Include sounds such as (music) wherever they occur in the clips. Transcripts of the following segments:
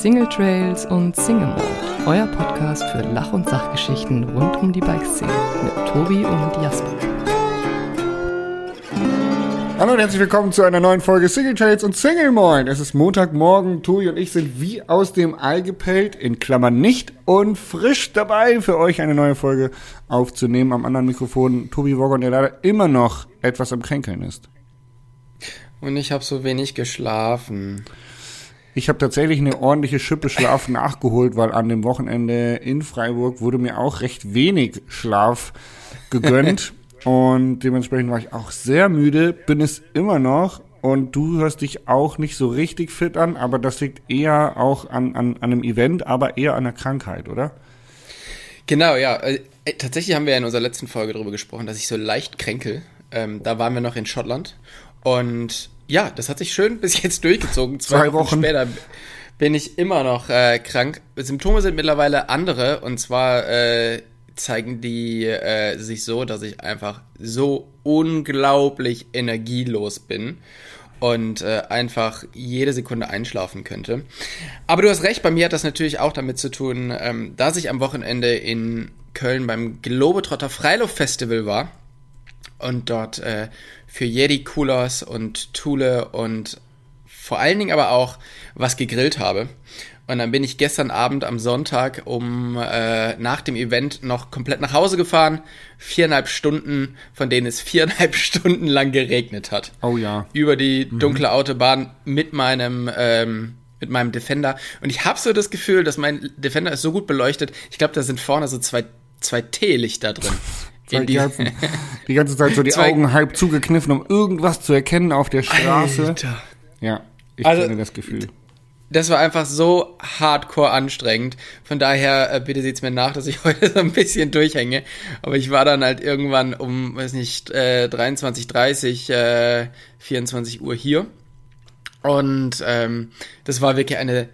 Single Trails und Single Mode, euer Podcast für Lach- und Sachgeschichten rund um die Bikeszene mit Tobi und Jasper. Hallo und herzlich willkommen zu einer neuen Folge Single Trails und Single Moin. Es ist Montagmorgen, Tobi und ich sind wie aus dem Ei gepellt, in Klammern nicht und frisch dabei für euch eine neue Folge aufzunehmen. Am anderen Mikrofon Tobi Woggon, der leider immer noch etwas am Kränkeln ist. Und ich habe so wenig geschlafen. Ich habe tatsächlich eine ordentliche Schippe Schlaf nachgeholt, weil an dem Wochenende in Freiburg wurde mir auch recht wenig Schlaf gegönnt. (laughs) und dementsprechend war ich auch sehr müde, bin es immer noch. Und du hörst dich auch nicht so richtig fit an, aber das liegt eher auch an, an, an einem Event, aber eher an einer Krankheit, oder? Genau, ja. Äh, tatsächlich haben wir ja in unserer letzten Folge darüber gesprochen, dass ich so leicht kränkel. Ähm, da waren wir noch in Schottland. Und ja, das hat sich schön bis jetzt durchgezogen. Zwei, Zwei Wochen später bin ich immer noch äh, krank. Symptome sind mittlerweile andere und zwar äh, zeigen die äh, sich so, dass ich einfach so unglaublich energielos bin und äh, einfach jede Sekunde einschlafen könnte. Aber du hast recht, bei mir hat das natürlich auch damit zu tun, ähm, dass ich am Wochenende in Köln beim Globetrotter Freiluft Festival war und dort äh, für Jedi Coolers und Thule und vor allen Dingen aber auch was gegrillt habe. Und dann bin ich gestern Abend am Sonntag um äh, nach dem Event noch komplett nach Hause gefahren. Viereinhalb Stunden, von denen es viereinhalb (laughs) Stunden lang geregnet hat. Oh ja. Über die mhm. dunkle mhm. Autobahn mit meinem ähm, mit meinem Defender. Und ich habe so das Gefühl, dass mein Defender ist so gut beleuchtet. Ich glaube, da sind vorne so zwei zwei Teelichter drin. Die, die, ganzen, die, ganze Zeit so die (laughs) Zwei Augen halb zugekniffen, um irgendwas zu erkennen auf der Straße. Alter. Ja, ich also, kenne das Gefühl. Das war einfach so hardcore anstrengend. Von daher, äh, bitte seht's mir nach, dass ich (laughs) heute so ein bisschen durchhänge. Aber ich war dann halt irgendwann um, weiß nicht, äh, 23.30, äh, 24 Uhr hier. Und ähm, das war wirklich eine,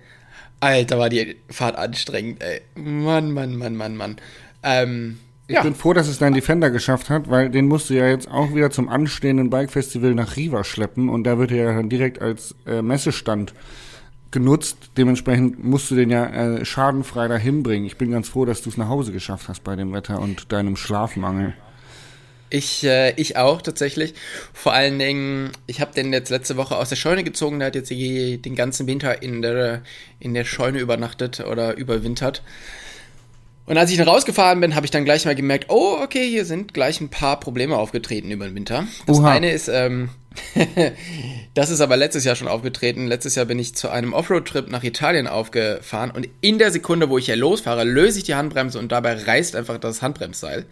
Alter, war die Fahrt anstrengend, ey. Mann, Mann, Mann, Mann, Mann. Ähm, ich ja. bin froh, dass es dein Defender geschafft hat, weil den musst du ja jetzt auch wieder zum anstehenden Bike-Festival nach Riva schleppen und da wird er ja dann direkt als äh, Messestand genutzt. Dementsprechend musst du den ja äh, schadenfrei dahin bringen. Ich bin ganz froh, dass du es nach Hause geschafft hast bei dem Wetter und deinem Schlafmangel. Ich, äh, ich auch tatsächlich. Vor allen Dingen, ich habe den jetzt letzte Woche aus der Scheune gezogen. Der hat jetzt den ganzen Winter in der, in der Scheune übernachtet oder überwintert. Und als ich dann rausgefahren bin, habe ich dann gleich mal gemerkt, oh, okay, hier sind gleich ein paar Probleme aufgetreten über den Winter. Das Oha. eine ist, ähm, (laughs) das ist aber letztes Jahr schon aufgetreten. Letztes Jahr bin ich zu einem Offroad-Trip nach Italien aufgefahren und in der Sekunde, wo ich hier losfahre, löse ich die Handbremse und dabei reißt einfach das Handbremsseil.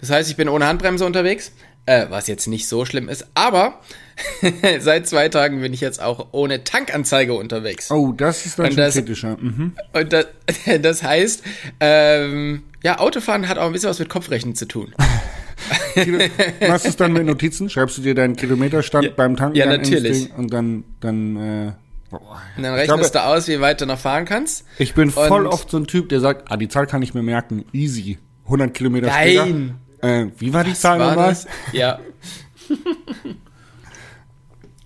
Das heißt, ich bin ohne Handbremse unterwegs, äh, was jetzt nicht so schlimm ist, aber (laughs) seit zwei Tagen bin ich jetzt auch ohne Tankanzeige unterwegs. Oh, das ist dann und das, kritischer. Mhm. Und das, (laughs) das heißt, ähm, ja, Autofahren hat auch ein bisschen was mit Kopfrechnen zu tun. (laughs) Machst du es dann mit Notizen? Schreibst du dir deinen Kilometerstand ja, beim Tanken? Ja, natürlich. Und dann, dann, äh, boah. Und dann rechnest glaube, du aus, wie weit du noch fahren kannst. Ich bin voll oft so ein Typ, der sagt, ah, die Zahl kann ich mir merken. Easy. 100 Kilometer Nein. Äh, wie war die Zahl nochmal? Ja. (laughs)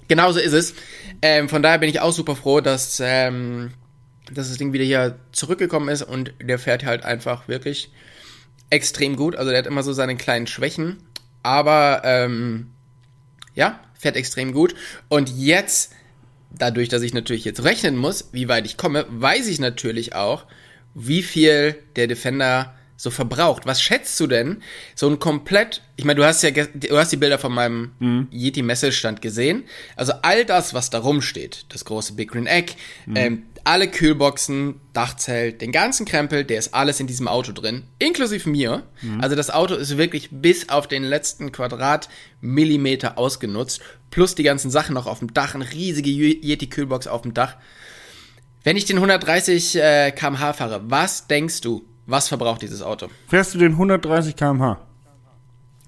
Genauso ist es. Ähm, von daher bin ich auch super froh, dass, ähm, dass das Ding wieder hier zurückgekommen ist und der fährt halt einfach wirklich extrem gut. Also der hat immer so seine kleinen Schwächen, aber ähm, ja, fährt extrem gut. Und jetzt, dadurch, dass ich natürlich jetzt rechnen muss, wie weit ich komme, weiß ich natürlich auch, wie viel der Defender so verbraucht. Was schätzt du denn? So ein komplett, ich meine, du hast ja, du hast die Bilder von meinem mhm. Yeti Messestand gesehen. Also all das, was da rumsteht, das große Big Green Egg, mhm. ähm, alle Kühlboxen, Dachzelt, den ganzen Krempel, der ist alles in diesem Auto drin, inklusive mir. Mhm. Also das Auto ist wirklich bis auf den letzten Quadratmillimeter ausgenutzt, plus die ganzen Sachen noch auf dem Dach, eine riesige Yeti Kühlbox auf dem Dach. Wenn ich den 130 äh, km/h fahre, was denkst du, was verbraucht dieses Auto? Fährst du den 130 km/h?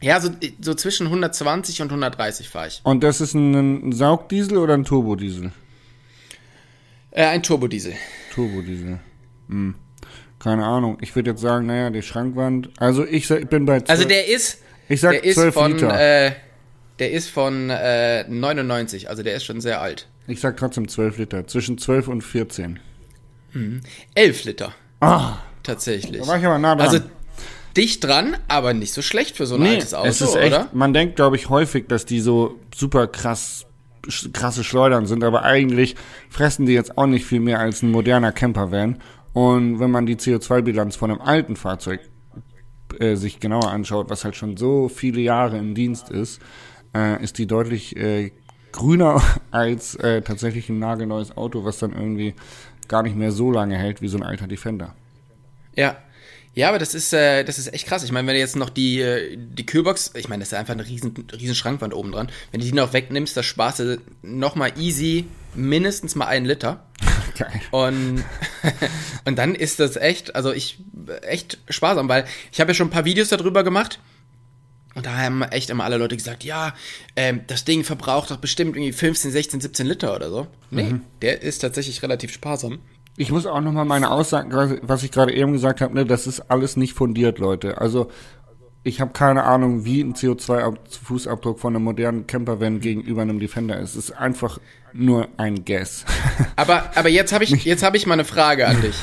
Ja, so, so zwischen 120 und 130 fahre ich. Und das ist ein, Saugdiesel oder ein Turbodiesel? Äh, ein Turbodiesel. Turbodiesel. Hm. Keine Ahnung. Ich würde jetzt sagen, naja, die Schrankwand. Also ich, ich bin bei 12. Also der ist. Ich sag der 12 ist von, Liter. Äh, der ist von äh, 99, also der ist schon sehr alt. Ich sag trotzdem 12 Liter. Zwischen 12 und 14. 11 Liter. Ah, Tatsächlich. da war ich aber nah dran. Also dicht dran, aber nicht so schlecht für so ein altes Auto, es ist echt, oder? man denkt, glaube ich, häufig, dass die so super krass krasse Schleudern sind, aber eigentlich fressen die jetzt auch nicht viel mehr als ein moderner Campervan. Und wenn man die CO2-Bilanz von einem alten Fahrzeug äh, sich genauer anschaut, was halt schon so viele Jahre im Dienst ist, äh, ist die deutlich äh, grüner (laughs) als äh, tatsächlich ein nagelneues Auto, was dann irgendwie gar nicht mehr so lange hält wie so ein alter Defender. Ja. Ja, aber das ist, äh, das ist echt krass. Ich meine, wenn du jetzt noch die, äh, die Kühlbox, ich meine, das ist ja einfach eine riesen, riesen Schrankwand oben dran. Wenn du die noch wegnimmst, da sparst du nochmal easy mindestens mal einen Liter. (laughs) Geil. Und, (laughs) und dann ist das echt, also ich, echt sparsam, weil ich habe ja schon ein paar Videos darüber gemacht. Und da haben echt immer alle Leute gesagt, ja, ähm, das Ding verbraucht doch bestimmt irgendwie 15, 16, 17 Liter oder so. Nee, der ist tatsächlich relativ sparsam. Ich muss auch nochmal meine Aussagen, was ich gerade eben gesagt habe, ne, das ist alles nicht fundiert, Leute. Also ich habe keine Ahnung, wie ein CO2-Fußabdruck von einem modernen Campervan gegenüber einem Defender ist. Es ist einfach nur ein Guess. (laughs) Aber, aber jetzt habe ich, jetzt habe ich mal eine Frage an dich.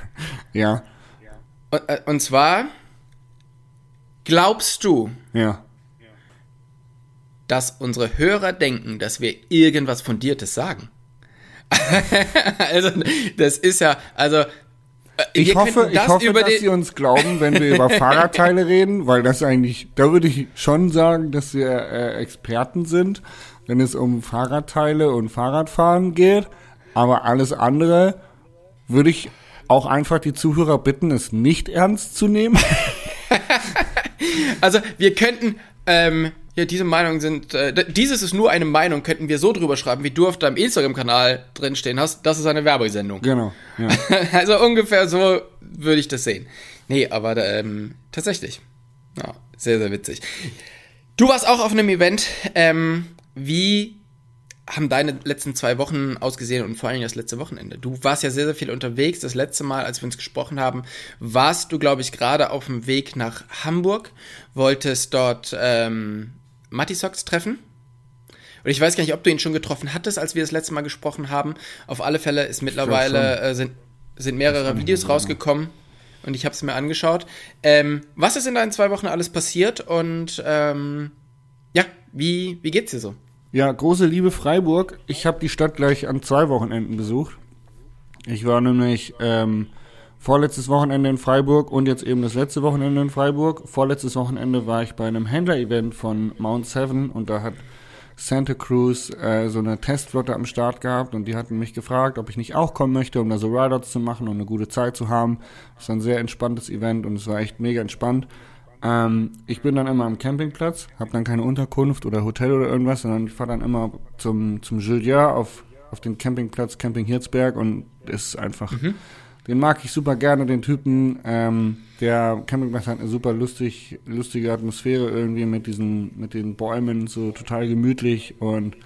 (laughs) ja, Und, äh, und zwar, glaubst du, ja. dass unsere Hörer denken, dass wir irgendwas Fundiertes sagen? (laughs) also, das ist ja, also, äh, Ich hoffe, ich hoffe dass Sie uns glauben, wenn wir über (laughs) Fahrradteile reden, weil das eigentlich, da würde ich schon sagen, dass wir äh, Experten sind, wenn es um Fahrradteile und Fahrradfahren geht. Aber alles andere würde ich auch einfach die Zuhörer bitten, es nicht ernst zu nehmen. (laughs) Also wir könnten, ähm, ja, diese Meinungen sind, äh, dieses ist nur eine Meinung, könnten wir so drüber schreiben, wie du auf deinem Instagram-Kanal drinstehen hast, das ist eine Werbesendung. genau. Ja. (laughs) Also ungefähr so würde ich das sehen. Nee, aber ähm, tatsächlich. Ja, sehr, sehr witzig. Du warst auch auf einem Event. Ähm, wie haben deine letzten zwei Wochen ausgesehen und vor allem das letzte Wochenende? Du warst ja sehr, sehr viel unterwegs. Das letzte Mal, als wir uns gesprochen haben, warst du, glaube ich, gerade auf dem Weg nach Hamburg, wolltest dort ähm, Matti Socks treffen. Und ich weiß gar nicht, ob du ihn schon getroffen hattest, als wir das letzte Mal gesprochen haben. Auf alle Fälle ist mittlerweile äh, sind, sind mehrere Videos rausgekommen und ich habe es mir angeschaut. Ähm, was ist in deinen zwei Wochen alles passiert und ähm, ja, wie, wie geht's dir so? Ja, große Liebe Freiburg. Ich habe die Stadt gleich an zwei Wochenenden besucht. Ich war nämlich ähm, vorletztes Wochenende in Freiburg und jetzt eben das letzte Wochenende in Freiburg. Vorletztes Wochenende war ich bei einem Händler-Event von Mount Seven und da hat Santa Cruz äh, so eine Testflotte am Start gehabt und die hatten mich gefragt, ob ich nicht auch kommen möchte, um da so Rideouts zu machen und eine gute Zeit zu haben. Das war ein sehr entspanntes Event und es war echt mega entspannt. Ähm, ich bin dann immer am Campingplatz, habe dann keine Unterkunft oder Hotel oder irgendwas, sondern ich fahre dann immer zum, zum Gilliard auf, auf den Campingplatz Camping Hirzberg und das ist einfach, den mag ich super gerne, den Typen. Ähm, der Campingplatz hat eine super lustig, lustige Atmosphäre irgendwie mit diesen, mit den Bäumen, so total gemütlich und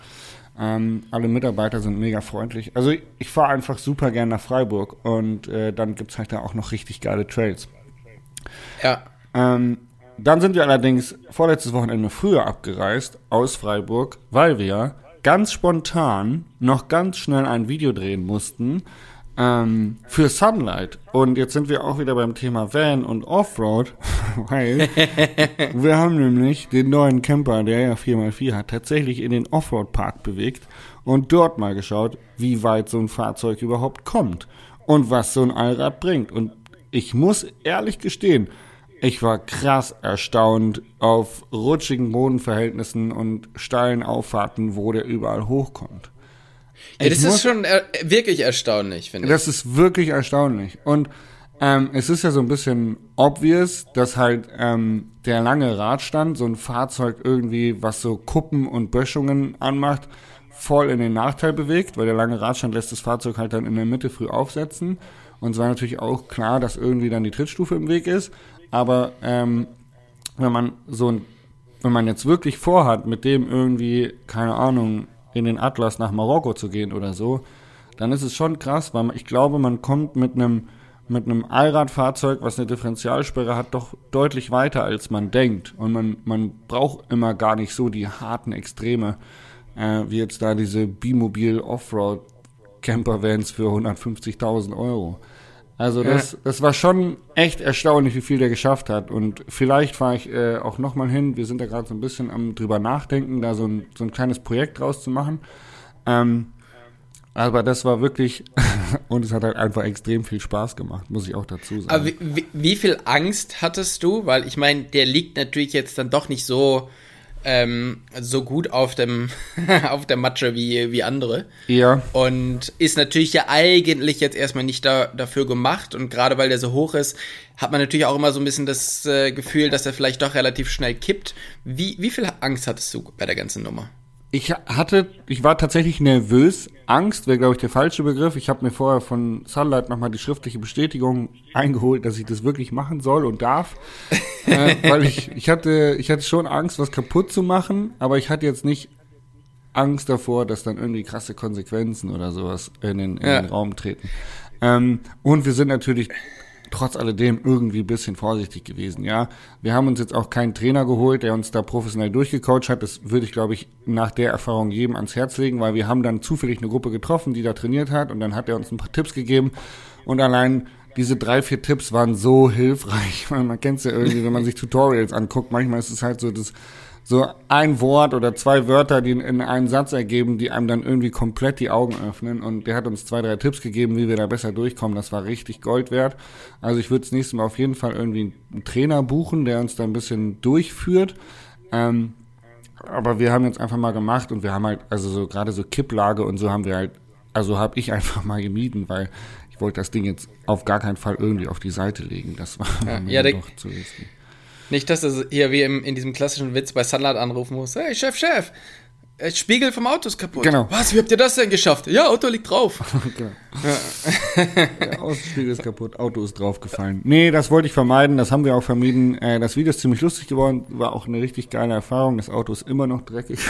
ähm, alle Mitarbeiter sind mega freundlich. Also ich, ich fahre einfach super gern nach Freiburg und äh, dann gibt's halt da auch noch richtig geile Trails. Ja. Ähm, dann sind wir allerdings vorletztes Wochenende früher abgereist aus Freiburg, weil wir ganz spontan noch ganz schnell ein Video drehen mussten ähm, für Sunlight. Und jetzt sind wir auch wieder beim Thema Van und Offroad, (laughs) weil (laughs) wir haben nämlich den neuen Camper, der ja 4x4 hat, tatsächlich in den Offroad-Park bewegt und dort mal geschaut, wie weit so ein Fahrzeug überhaupt kommt und was so ein Allrad bringt. Und ich muss ehrlich gestehen, ich war krass erstaunt auf rutschigen Bodenverhältnissen und steilen Auffahrten, wo der überall hochkommt. Ja das Ich ist muss- schon äh, wirklich erstaunlich, finde ich. Das ist wirklich erstaunlich. Und ähm, es ist ja so ein bisschen obvious, dass halt ähm, der lange Radstand so ein Fahrzeug irgendwie, was so Kuppen und Böschungen anmacht, voll in den Nachteil bewegt, weil der lange Radstand lässt das Fahrzeug halt dann in der Mitte früh aufsetzen. Und es war natürlich auch klar, dass irgendwie dann die Trittstufe im Weg ist. Aber ähm, wenn man so ein, wenn man jetzt wirklich vorhat, mit dem irgendwie, keine Ahnung, in den Atlas nach Marokko zu gehen oder so, dann ist es schon krass, weil ich glaube, man kommt mit einem mit einem Allradfahrzeug, was eine Differentialsperre hat, doch deutlich weiter, als man denkt. Und man, man braucht immer gar nicht so die harten Extreme, äh, wie jetzt da diese Bimobil Offroad Campervans für 150.000 Euro. Also das, das war schon echt erstaunlich, wie viel der geschafft hat. Und vielleicht fahre ich äh, auch nochmal hin. Wir sind da gerade so ein bisschen am drüber nachdenken, da so ein, so ein kleines Projekt draus zu machen. Ähm, aber das war wirklich, (laughs) und es hat halt einfach extrem viel Spaß gemacht, muss ich auch dazu sagen. Aber wie, wie, wie viel Angst hattest du? Weil ich meine, der liegt natürlich jetzt dann doch nicht so ähm, so gut auf dem (laughs) auf der Matsche wie wie andere. Ja. Und ist natürlich ja eigentlich jetzt erstmal nicht da, dafür gemacht und gerade weil der so hoch ist, hat man natürlich auch immer so ein bisschen das äh, Gefühl, dass er vielleicht doch relativ schnell kippt. Wie wie viel Angst hattest du bei der ganzen Nummer? Ich hatte, ich war tatsächlich nervös. Angst wäre, glaube ich, der falsche Begriff. Ich habe mir vorher von Sunlight nochmal die schriftliche Bestätigung (laughs) eingeholt, dass ich das wirklich machen soll und darf. äh, weil ich, ich hatte, ich hatte schon Angst, was kaputt zu machen, aber ich hatte jetzt nicht Angst davor, dass dann irgendwie krasse Konsequenzen oder sowas in den, in Ja. den Raum treten. Ähm, und wir sind natürlich trotz alledem irgendwie ein bisschen vorsichtig gewesen, ja. Wir haben uns jetzt auch keinen Trainer geholt, der uns da professionell durchgecoacht hat. Das würde ich, glaube ich, nach der Erfahrung jedem ans Herz legen, weil wir haben dann zufällig eine Gruppe getroffen, die da trainiert hat und dann hat er uns ein paar Tipps gegeben und allein diese drei, vier Tipps waren so hilfreich. (laughs) Man, man kennt es ja irgendwie, wenn man sich Tutorials anguckt. Manchmal ist es halt so, das, so ein Wort oder zwei Wörter, die in, in einen Satz ergeben, die einem dann irgendwie komplett die Augen öffnen. Und der hat uns zwei, drei Tipps gegeben, wie wir da besser durchkommen. Das war richtig Gold wert. Also ich würde das nächste Mal auf jeden Fall irgendwie einen Trainer buchen, der uns da ein bisschen durchführt. Ähm, aber wir haben jetzt einfach mal gemacht und wir haben halt, also so gerade so Kipplage und so haben wir halt, also habe ich (laughs) einfach mal gemieden, weil ich wollte das Ding jetzt auf gar keinen Fall irgendwie auf die Seite legen. Das war Ja, mir ja, doch zu risky. Nicht, dass du hier wie im, in diesem klassischen Witz bei Sunlight anrufen musst. Hey, Chef, Chef, äh, Spiegel vom Auto ist kaputt. Genau. Was, wie habt ihr das denn geschafft? Ja, Auto liegt drauf. (laughs) Genau. Der Außenspiegel ist kaputt, Auto ist draufgefallen. Nee, das wollte ich vermeiden, das haben wir auch vermieden. Äh, das Video ist ziemlich lustig geworden, war auch eine richtig geile Erfahrung. Das Auto ist immer noch dreckig. (laughs)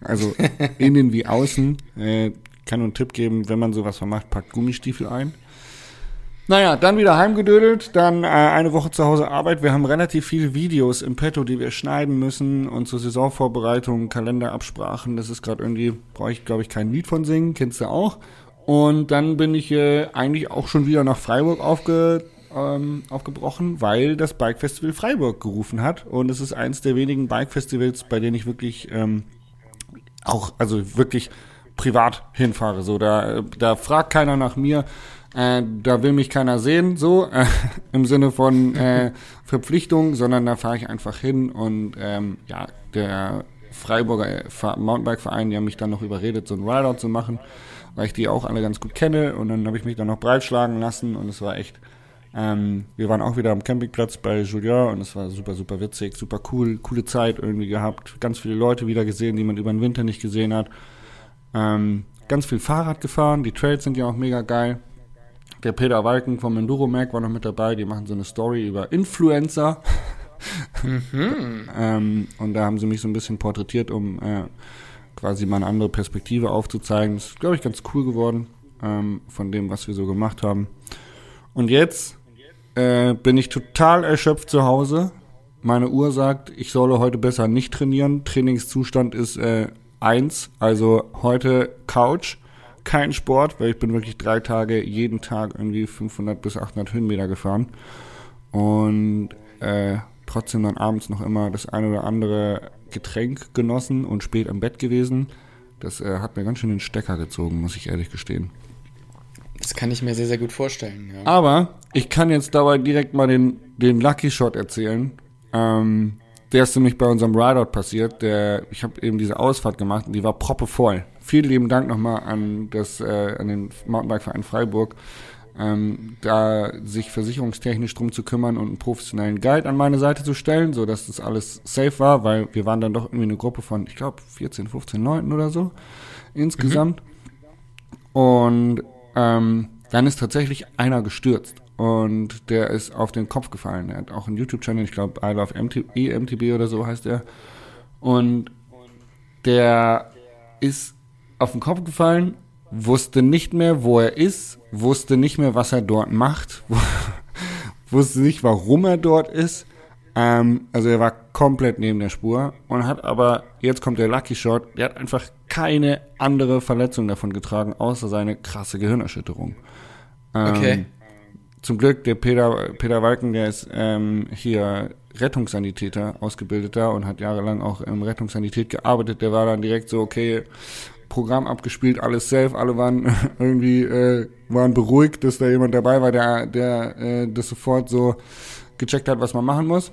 Also innen wie außen. Äh, kann nur einen Tipp geben, wenn man sowas vermacht, packt Gummistiefel ein. Naja, dann wieder heimgedödelt, dann äh, eine Woche zu Hause Arbeit. Wir haben relativ viele Videos im Petto, die wir schneiden müssen und zur Saisonvorbereitung, Kalenderabsprachen. Das ist gerade irgendwie, brauche ich glaube ich kein Lied von singen, kennst du auch. Und dann bin ich äh, eigentlich auch schon wieder nach Freiburg aufge, ähm, aufgebrochen, weil das Bike Festival Freiburg gerufen hat. Und es ist eins der wenigen Bike Festivals, bei denen ich wirklich ähm, auch, also wirklich privat hinfahre. So, da, da fragt keiner nach mir, äh, da will mich keiner sehen, so äh, (laughs) im Sinne von äh, Verpflichtung, sondern da fahre ich einfach hin und ähm, ja, der Freiburger Fa- Mountainbike-Verein, die haben mich dann noch überredet, so ein Rideout zu machen, weil ich die auch alle ganz gut kenne und dann habe ich mich dann noch breitschlagen lassen und es war echt ähm, wir waren auch wieder am Campingplatz bei Julien und es war super, super witzig, super cool, coole Zeit irgendwie gehabt. Ganz viele Leute wieder gesehen, die man über den Winter nicht gesehen hat. Ähm, ganz viel Fahrrad gefahren, die Trails sind ja auch mega geil. Der Peter Walken vom Enduro Mac war noch mit dabei, die machen so eine Story über Influencer. ähm, und da haben sie mich so ein bisschen porträtiert, um äh, quasi mal eine andere Perspektive aufzuzeigen. Das ist, glaube ich, ganz cool geworden ähm, von dem, was wir so gemacht haben. Und jetzt äh, bin ich total erschöpft zu Hause. Meine Uhr sagt, ich solle heute besser nicht trainieren. Trainingszustand ist äh, eins, also heute Couch, kein Sport, weil ich bin wirklich drei Tage jeden Tag irgendwie 500 bis 800 Höhenmeter gefahren und äh, trotzdem dann abends noch immer das eine oder andere Getränk genossen und spät am Bett gewesen. Das äh, hat mir ganz schön den Stecker gezogen, muss ich ehrlich gestehen. Das kann ich mir sehr, sehr gut vorstellen. Ja. Aber ich kann jetzt dabei direkt mal den, den Lucky Shot erzählen. Ähm, der ist nämlich bei unserem Rideout passiert. Der, ich habe eben diese Ausfahrt gemacht und die war proppevoll. Vielen lieben Dank nochmal an, das, äh, an den Mountainbike-Verein Freiburg, ähm, da sich versicherungstechnisch drum zu kümmern und einen professionellen Guide an meine Seite zu stellen, so dass das alles safe war, weil wir waren dann doch irgendwie eine Gruppe von, ich glaube, 14, 15 Leuten oder so insgesamt. Und ähm, dann ist tatsächlich einer gestürzt und der ist auf den Kopf gefallen. Er hat auch einen YouTube-Channel, ich glaube, I Love MT EMTB oder so heißt er. Und der ist auf den Kopf gefallen, wusste nicht mehr, wo er ist, wusste nicht mehr, was er dort macht, (laughs) wusste nicht, warum er dort ist. Ähm, also er war komplett neben der Spur und hat aber, jetzt kommt der Lucky Shot, der hat einfach keine andere Verletzung davon getragen, außer seine krasse Gehirnerschütterung. Ähm, Okay. Zum Glück, der Peter, Peter Walken, der ist ähm, hier Rettungssanitäter, ausgebildeter und hat jahrelang auch im Rettungssanität gearbeitet. Der war dann direkt so, okay, Programm abgespielt, alles safe, alle waren (laughs) irgendwie äh, waren beruhigt, dass da jemand dabei war, der, der äh, das sofort so gecheckt hat, was man machen muss.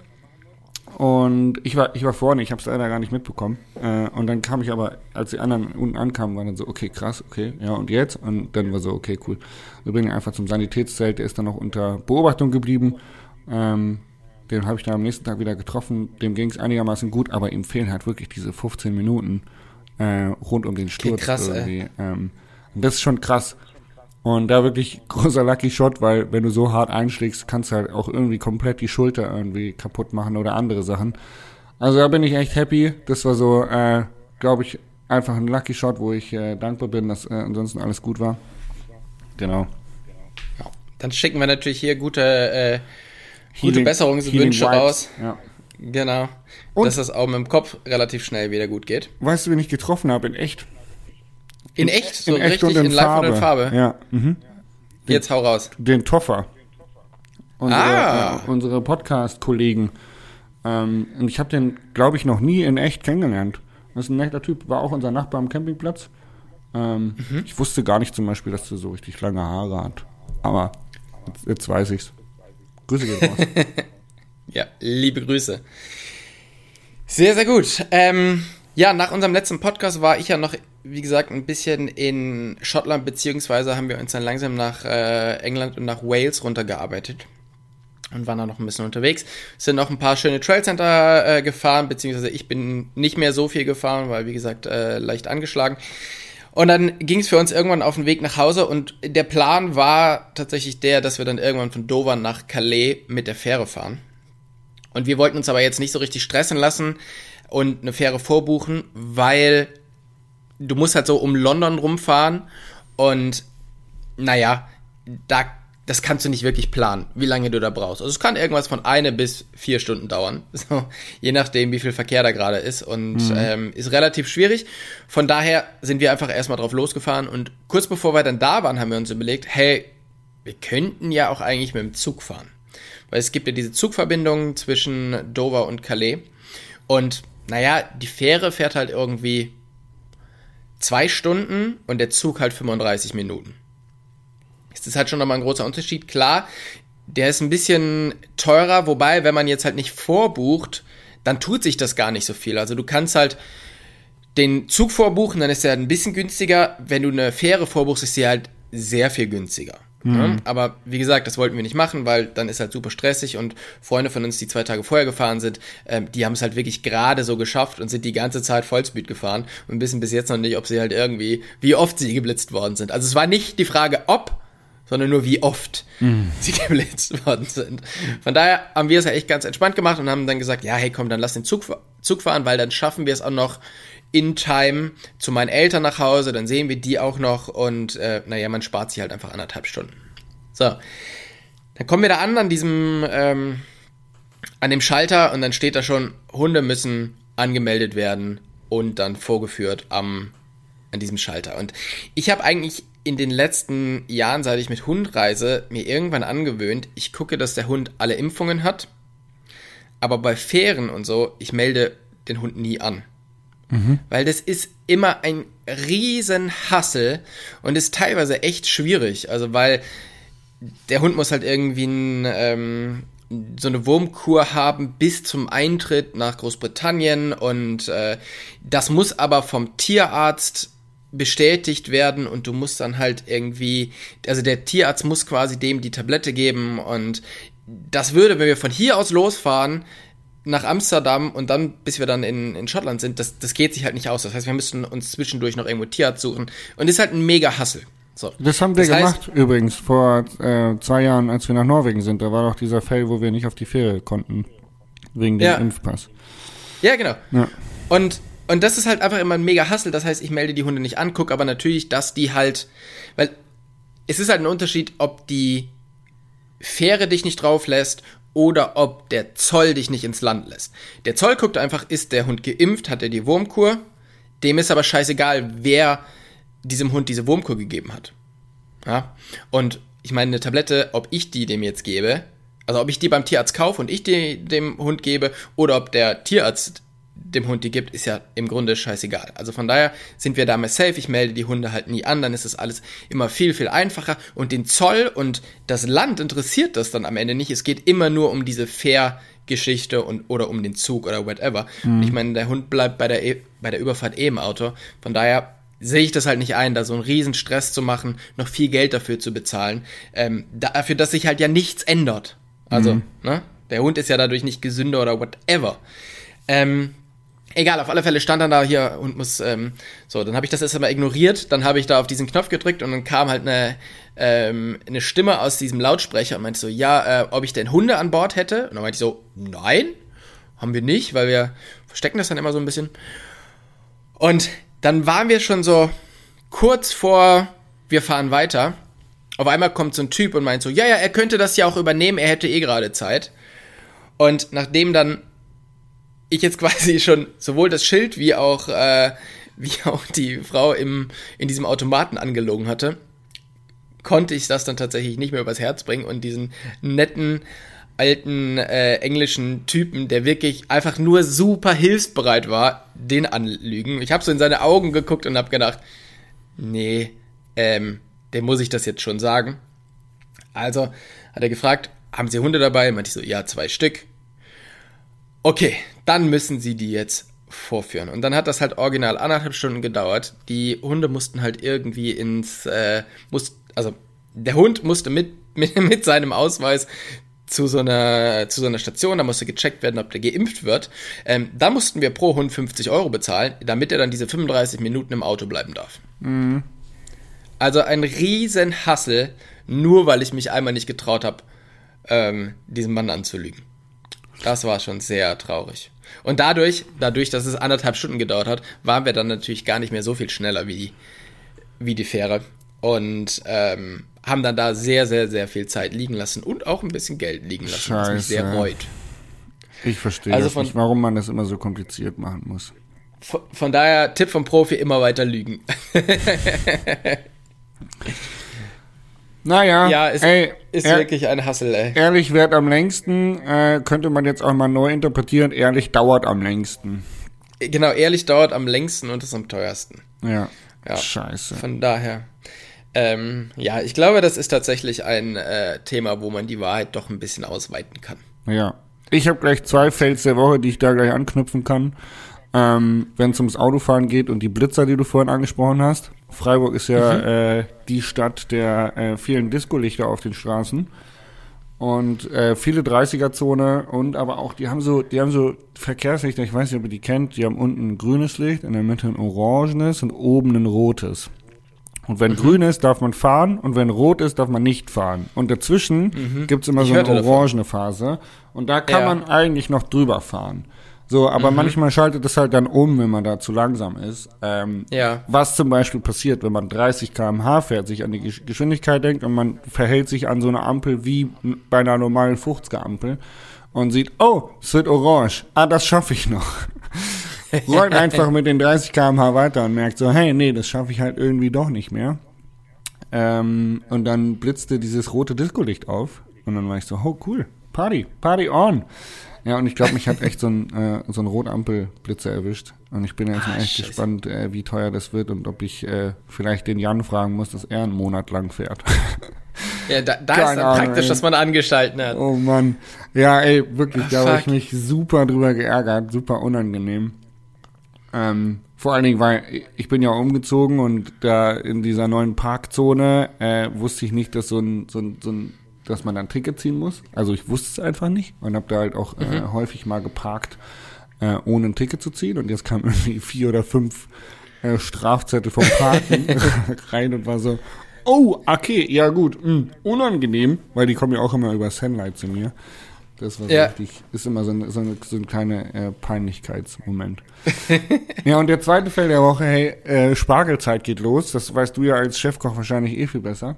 Und ich war, ich war vorne, ich habe es leider gar nicht mitbekommen. Äh, und dann kam ich aber, als die anderen unten ankamen, waren dann so, okay, krass, okay, ja, und jetzt? Und dann war so, okay, cool. Wir bringen ihn einfach zum Sanitätszelt, der ist dann noch unter Beobachtung geblieben. Ähm, den habe ich dann am nächsten Tag wieder getroffen. Dem ging es einigermaßen gut, aber ihm fehlen halt wirklich diese 15 Minuten äh, rund um den Sturz krass, ey. irgendwie. Ähm, das ist schon krass. Und da wirklich großer Lucky Shot, weil wenn du so hart einschlägst, kannst du halt auch irgendwie komplett die Schulter irgendwie kaputt machen oder andere Sachen. Also da bin ich echt happy. Das war so, äh, glaube ich, einfach ein Lucky Shot, wo ich äh, dankbar bin, dass äh, ansonsten alles gut war. Genau. Ja. Dann schicken wir natürlich hier gute, äh, gute Healing- Besserungswünsche Healing raus. Ja. Genau. Und- dass das auch mit dem Kopf relativ schnell wieder gut geht. Weißt du, wen ich getroffen habe in echt? In echt? So in echt richtig und in, in live Farbe. und in Farbe? Ja. Mhm. Jetzt hau raus. Den Toffer. Unsere, Ah. äh, unsere Podcast-Kollegen. Ähm, und ich habe den, glaube ich, noch nie in echt kennengelernt. Das ist ein netter Typ, war auch unser Nachbar am Campingplatz. Ähm, Mhm. Ich wusste gar nicht zum Beispiel, dass er so richtig lange Haare hat. Aber jetzt, jetzt weiß ich's. Grüße gehen raus. (laughs) Ja, liebe Grüße. Sehr, sehr gut. Ähm, ja, nach unserem letzten Podcast war ich ja noch, wie gesagt, ein bisschen in Schottland, beziehungsweise haben wir uns dann langsam nach äh, England und nach Wales runtergearbeitet und waren da noch ein bisschen unterwegs. Sind noch ein paar schöne Trailcenter äh, gefahren, beziehungsweise ich bin nicht mehr so viel gefahren, weil, wie gesagt, äh, leicht angeschlagen. Und dann ging es für uns irgendwann auf den Weg nach Hause und der Plan war tatsächlich der, dass wir dann irgendwann von Dover nach Calais mit der Fähre fahren. Und wir wollten uns aber jetzt nicht so richtig stressen lassen und eine Fähre vorbuchen, weil du musst halt so um London rumfahren und naja, da, das kannst du nicht wirklich planen, wie lange du da brauchst. Also es kann irgendwas von eine bis vier Stunden dauern, (laughs) so, je nachdem, wie viel Verkehr da gerade ist und ähm, ist relativ schwierig. Von daher sind wir einfach erstmal drauf losgefahren und kurz bevor wir dann da waren, haben wir uns überlegt, hey, wir könnten ja auch eigentlich mit dem Zug fahren. Weil es gibt ja diese Zugverbindung zwischen Dover und Calais. Und naja, die Fähre fährt halt irgendwie zwei Stunden und der Zug halt 35 Minuten. Das ist halt schon nochmal ein großer Unterschied. Klar, der ist ein bisschen teurer, wobei, wenn man jetzt halt nicht vorbucht, dann tut sich das gar nicht so viel. Also du kannst halt den Zug vorbuchen, dann ist der ein bisschen günstiger. Wenn du eine Fähre vorbuchst, ist sie halt sehr viel günstiger. Ne? Aber wie gesagt, das wollten wir nicht machen, weil dann ist halt super stressig und Freunde von uns, die zwei Tage vorher gefahren sind, ähm, die haben es halt wirklich gerade so geschafft und sind die ganze Zeit Vollspeed gefahren und wissen bis jetzt noch nicht, ob sie halt irgendwie, wie oft sie geblitzt worden sind. Also es war nicht die Frage, ob, sondern nur wie oft sie (laughs) geblitzt worden sind. Von daher haben wir es ja echt ganz entspannt gemacht und haben dann gesagt, ja, hey, komm, dann lass den Zug, Zug fahren, weil dann schaffen wir es auch noch in Time zu meinen Eltern nach Hause, dann sehen wir die auch noch und äh, naja, man spart sich halt einfach anderthalb Stunden. So, dann kommen wir da an, an diesem, ähm, an dem Schalter und dann steht da schon, Hunde müssen angemeldet werden und dann vorgeführt am, an diesem Schalter. Und ich habe eigentlich in den letzten Jahren, seit ich mit Hund reise, mir irgendwann angewöhnt, ich gucke, dass der Hund alle Impfungen hat, aber bei Fähren und so, ich melde den Hund nie an. Weil das ist immer ein riesen Hassel und ist teilweise echt schwierig. Also weil der Hund muss halt irgendwie ein, ähm, so eine Wurmkur haben bis zum Eintritt nach Großbritannien und äh, das muss aber vom Tierarzt bestätigt werden und du musst dann halt irgendwie, also der Tierarzt muss quasi dem die Tablette geben und das würde, wenn wir von hier aus losfahren, nach Amsterdam und dann, bis wir dann in, in Schottland sind, das, das geht sich halt nicht aus. Das heißt, wir müssten uns zwischendurch noch irgendwo Tierarzt suchen. Und ist halt ein mega Hassel. So. Das haben wir Das heißt- gemacht übrigens vor äh, zwei Jahren, als wir nach Norwegen sind. Da war doch dieser Fall, wo wir nicht auf die Fähre konnten. Wegen dem Ja. Impfpass. Ja, genau. Ja. Und, und das ist halt einfach immer ein mega Hassel. Das heißt, ich melde die Hunde nicht an, gucke aber natürlich, dass die halt, weil es ist halt ein Unterschied, ob die Fähre dich nicht drauf lässt oder ob der Zoll dich nicht ins Land lässt. Der Zoll guckt einfach, ist der Hund geimpft, hat er die Wurmkur? dem ist aber scheißegal, wer diesem Hund diese Wurmkur gegeben hat. Ja? Und ich meine, eine Tablette, ob ich die dem jetzt gebe, also ob ich die beim Tierarzt kaufe und ich die dem Hund gebe oder ob der Tierarzt dem Hund die gibt, ist ja im Grunde scheißegal. Also von daher sind wir damit safe. Ich melde die Hunde halt nie an, dann ist das alles immer viel, viel einfacher. Und den Zoll und das Land interessiert das dann am Ende nicht. Es geht immer nur um diese Fair-Geschichte und oder um den Zug oder whatever. Mhm. Und ich meine, der Hund bleibt bei der, e bei der Überfahrt eh im Auto. Von daher sehe ich das halt nicht ein, da so einen riesen Stress zu machen, noch viel Geld dafür zu bezahlen, ähm, dafür, dass sich halt ja nichts ändert. Also, mhm. ne? Der Hund ist ja dadurch nicht gesünder oder whatever. Ähm, Egal, auf alle Fälle stand dann da hier und muss, ähm, so, dann habe ich das erst einmal ignoriert, dann habe ich da auf diesen Knopf gedrückt und dann kam halt eine, ähm, eine Stimme aus diesem Lautsprecher und meinte so, ja, äh, ob ich denn Hunde an Bord hätte? Und dann meinte ich so, nein, haben wir nicht, weil wir verstecken das dann immer so ein bisschen. Und dann waren wir schon so kurz vor, wir fahren weiter. Auf einmal kommt so ein Typ und meint so, ja, ja, er könnte das ja auch übernehmen, er hätte eh gerade Zeit. Und nachdem dann ich jetzt quasi schon sowohl das Schild wie auch, äh, wie auch die Frau im, in diesem Automaten angelogen hatte, konnte ich das dann tatsächlich nicht mehr übers Herz bringen und diesen netten alten äh, englischen Typen, der wirklich einfach nur super hilfsbereit war, den anlügen. Ich habe so in seine Augen geguckt und habe gedacht, nee, ähm, dem muss ich das jetzt schon sagen. Also hat er gefragt, haben Sie Hunde dabei? Meinte ich so, ja, zwei Stück. Okay, dann müssen sie die jetzt vorführen. Und dann hat das halt original anderthalb Stunden gedauert. Die Hunde mussten halt irgendwie ins, äh, muss, also der Hund musste mit, (laughs) mit, mit seinem Ausweis zu so einer zu so einer Station, da musste gecheckt werden, ob der geimpft wird. Ähm, da mussten wir pro Hund 50 Euro bezahlen, damit er dann diese 35 Minuten im Auto bleiben darf. Mhm. Also ein riesen Hassel, nur weil ich mich einmal nicht getraut habe, ähm, diesen Mann anzulügen. Das war schon sehr traurig. Und dadurch, dadurch, dass es anderthalb Stunden gedauert hat, waren wir dann natürlich gar nicht mehr so viel schneller wie, wie die Fähre. Und ähm, haben dann da sehr, sehr, sehr viel Zeit liegen lassen und auch ein bisschen Geld liegen lassen, Scheiße. was mich sehr reut. Ich verstehe also von, nicht, warum man das immer so kompliziert machen muss. Von, von daher, Tipp vom Profi, immer weiter lügen. (laughs) Naja, ja, ist, ey, ist er, wirklich ein Hassel, ey. Ehrlich währt am längsten, äh, könnte man jetzt auch mal neu interpretieren, ehrlich dauert am längsten. Genau, ehrlich dauert am längsten und ist am teuersten. Ja. ja. Scheiße. Von daher. Ähm, ja, ich glaube, das ist tatsächlich ein äh, Thema, wo man die Wahrheit doch ein bisschen ausweiten kann. Ja. Ich habe gleich zwei Fails der Woche, die ich da gleich anknüpfen kann. Ähm, Wenn es ums Autofahren geht und die Blitzer, die du vorhin angesprochen hast. Freiburg ist ja mhm. äh, die Stadt der äh, vielen Discolichter auf den Straßen. Und äh, viele 30er-Zone und aber auch, die haben so, die haben so Verkehrslichter, ich weiß nicht, ob ihr die kennt, die haben unten ein grünes Licht, in der Mitte ein orangenes und oben ein rotes. Und wenn mhm. grün ist, darf man fahren und wenn rot ist, darf man nicht fahren. Und dazwischen mhm. gibt's immer ich so eine orangene Phase und da kann ja. man eigentlich noch drüber fahren. So, aber mhm. manchmal schaltet es halt dann um, wenn man da zu langsam ist. Ähm, ja. Was zum Beispiel passiert, wenn man 30 km/h fährt, sich an die Geschwindigkeit denkt und man verhält sich an so einer Ampel wie bei einer normalen 50er-Ampel und sieht, oh, es wird orange. Ah, das schaffe ich noch. (laughs) Rollt einfach mit den 30 km/h weiter und merkt so, hey, nee, das schaffe ich halt irgendwie doch nicht mehr. Ähm, und dann blitzte dieses rote Disco-Licht auf und dann war ich so, oh, cool, Party, Party on. Ja, und ich glaube, mich hat echt so ein, äh, so ein Rotampelblitzer erwischt. Und ich bin jetzt ah, mal echt Scheiße. gespannt, äh, wie teuer das wird und ob ich äh, vielleicht den Jan fragen muss, dass er einen Monat lang fährt. (laughs) Ja, da, da ist dann Ahnung, praktisch, ey. dass man angeschalten hat. Oh Mann. Ja, ey, wirklich, da habe ich mich super drüber geärgert, super unangenehm. Ähm, vor allen Dingen, weil ich bin ja umgezogen und da in dieser neuen Parkzone äh, wusste ich nicht, dass so ein, so ein, so ein dass man dann Ticket ziehen muss. Also ich wusste es einfach nicht und habe da halt auch äh, mhm. häufig mal geparkt, äh, ohne ein Ticket zu ziehen. Und jetzt kamen irgendwie vier oder fünf äh, Strafzettel vom Parken (laughs) (laughs) rein und war so, oh, okay, ja gut, mh, hm, unangenehm, weil die kommen ja auch immer über Sandlight zu mir. Das war ja. richtig, ist immer so, eine, so, eine, so ein kleiner äh, Peinlichkeitsmoment. (laughs) ja, und der zweite Fall der Woche, hey, äh, Spargelzeit geht los. Das weißt du ja als Chefkoch wahrscheinlich eh viel besser.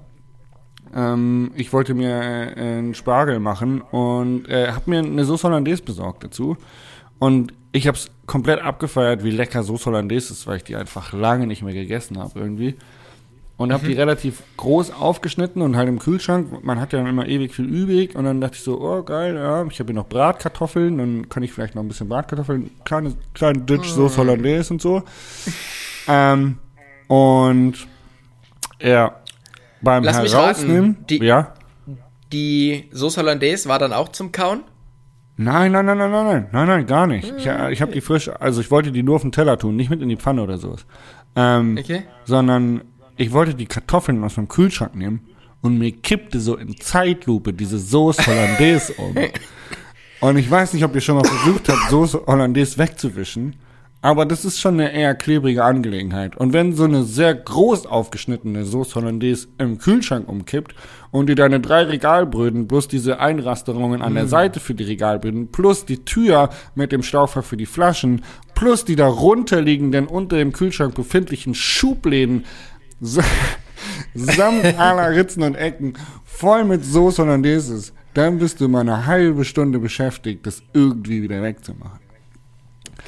Ähm, ich wollte mir äh, einen Spargel machen und äh, habe mir eine Sauce Hollandaise besorgt dazu. Und ich habe es komplett abgefeiert, wie lecker Soße Hollandaise ist, weil ich die einfach lange nicht mehr gegessen habe irgendwie. Und habe die relativ groß aufgeschnitten und halt im Kühlschrank. Man hat ja dann immer ewig viel übrig. Und dann dachte ich so, oh geil, ja, ich habe hier noch Bratkartoffeln. Dann kann ich vielleicht noch ein bisschen Bratkartoffeln, kleine, kleine Ditch Soße Hollandaise und so. ähm, und ja, beim Lass mich raten, die- ja. Die Sauce Hollandaise war dann auch zum Kauen? Nein, nein, nein, nein, nein, nein, nein, nein, gar nicht. Ich, äh, ich habe die frisch, also ich wollte die nur auf den Teller tun, nicht mit in die Pfanne oder sowas. Ähm, Okay. Sondern ich wollte die Kartoffeln aus dem Kühlschrank nehmen und mir kippte so in Zeitlupe diese Soße Hollandaise um. (laughs) Und ich weiß nicht, ob ihr schon mal versucht habt, Soße Hollandaise wegzuwischen. Aber das ist schon eine eher klebrige Angelegenheit. Und wenn so eine sehr groß aufgeschnittene Soße Hollandaise im Kühlschrank umkippt und dir deine drei Regalbröden plus diese Einrasterungen an der Seite für die Regalbröden plus die Tür mit dem Staufer für die Flaschen plus die darunter liegenden unter dem Kühlschrank befindlichen Schubläden (laughs) sa- samt aller Ritzen und Ecken voll mit Soße Hollandaise ist, dann bist du mal eine halbe Stunde beschäftigt, das irgendwie wieder wegzumachen.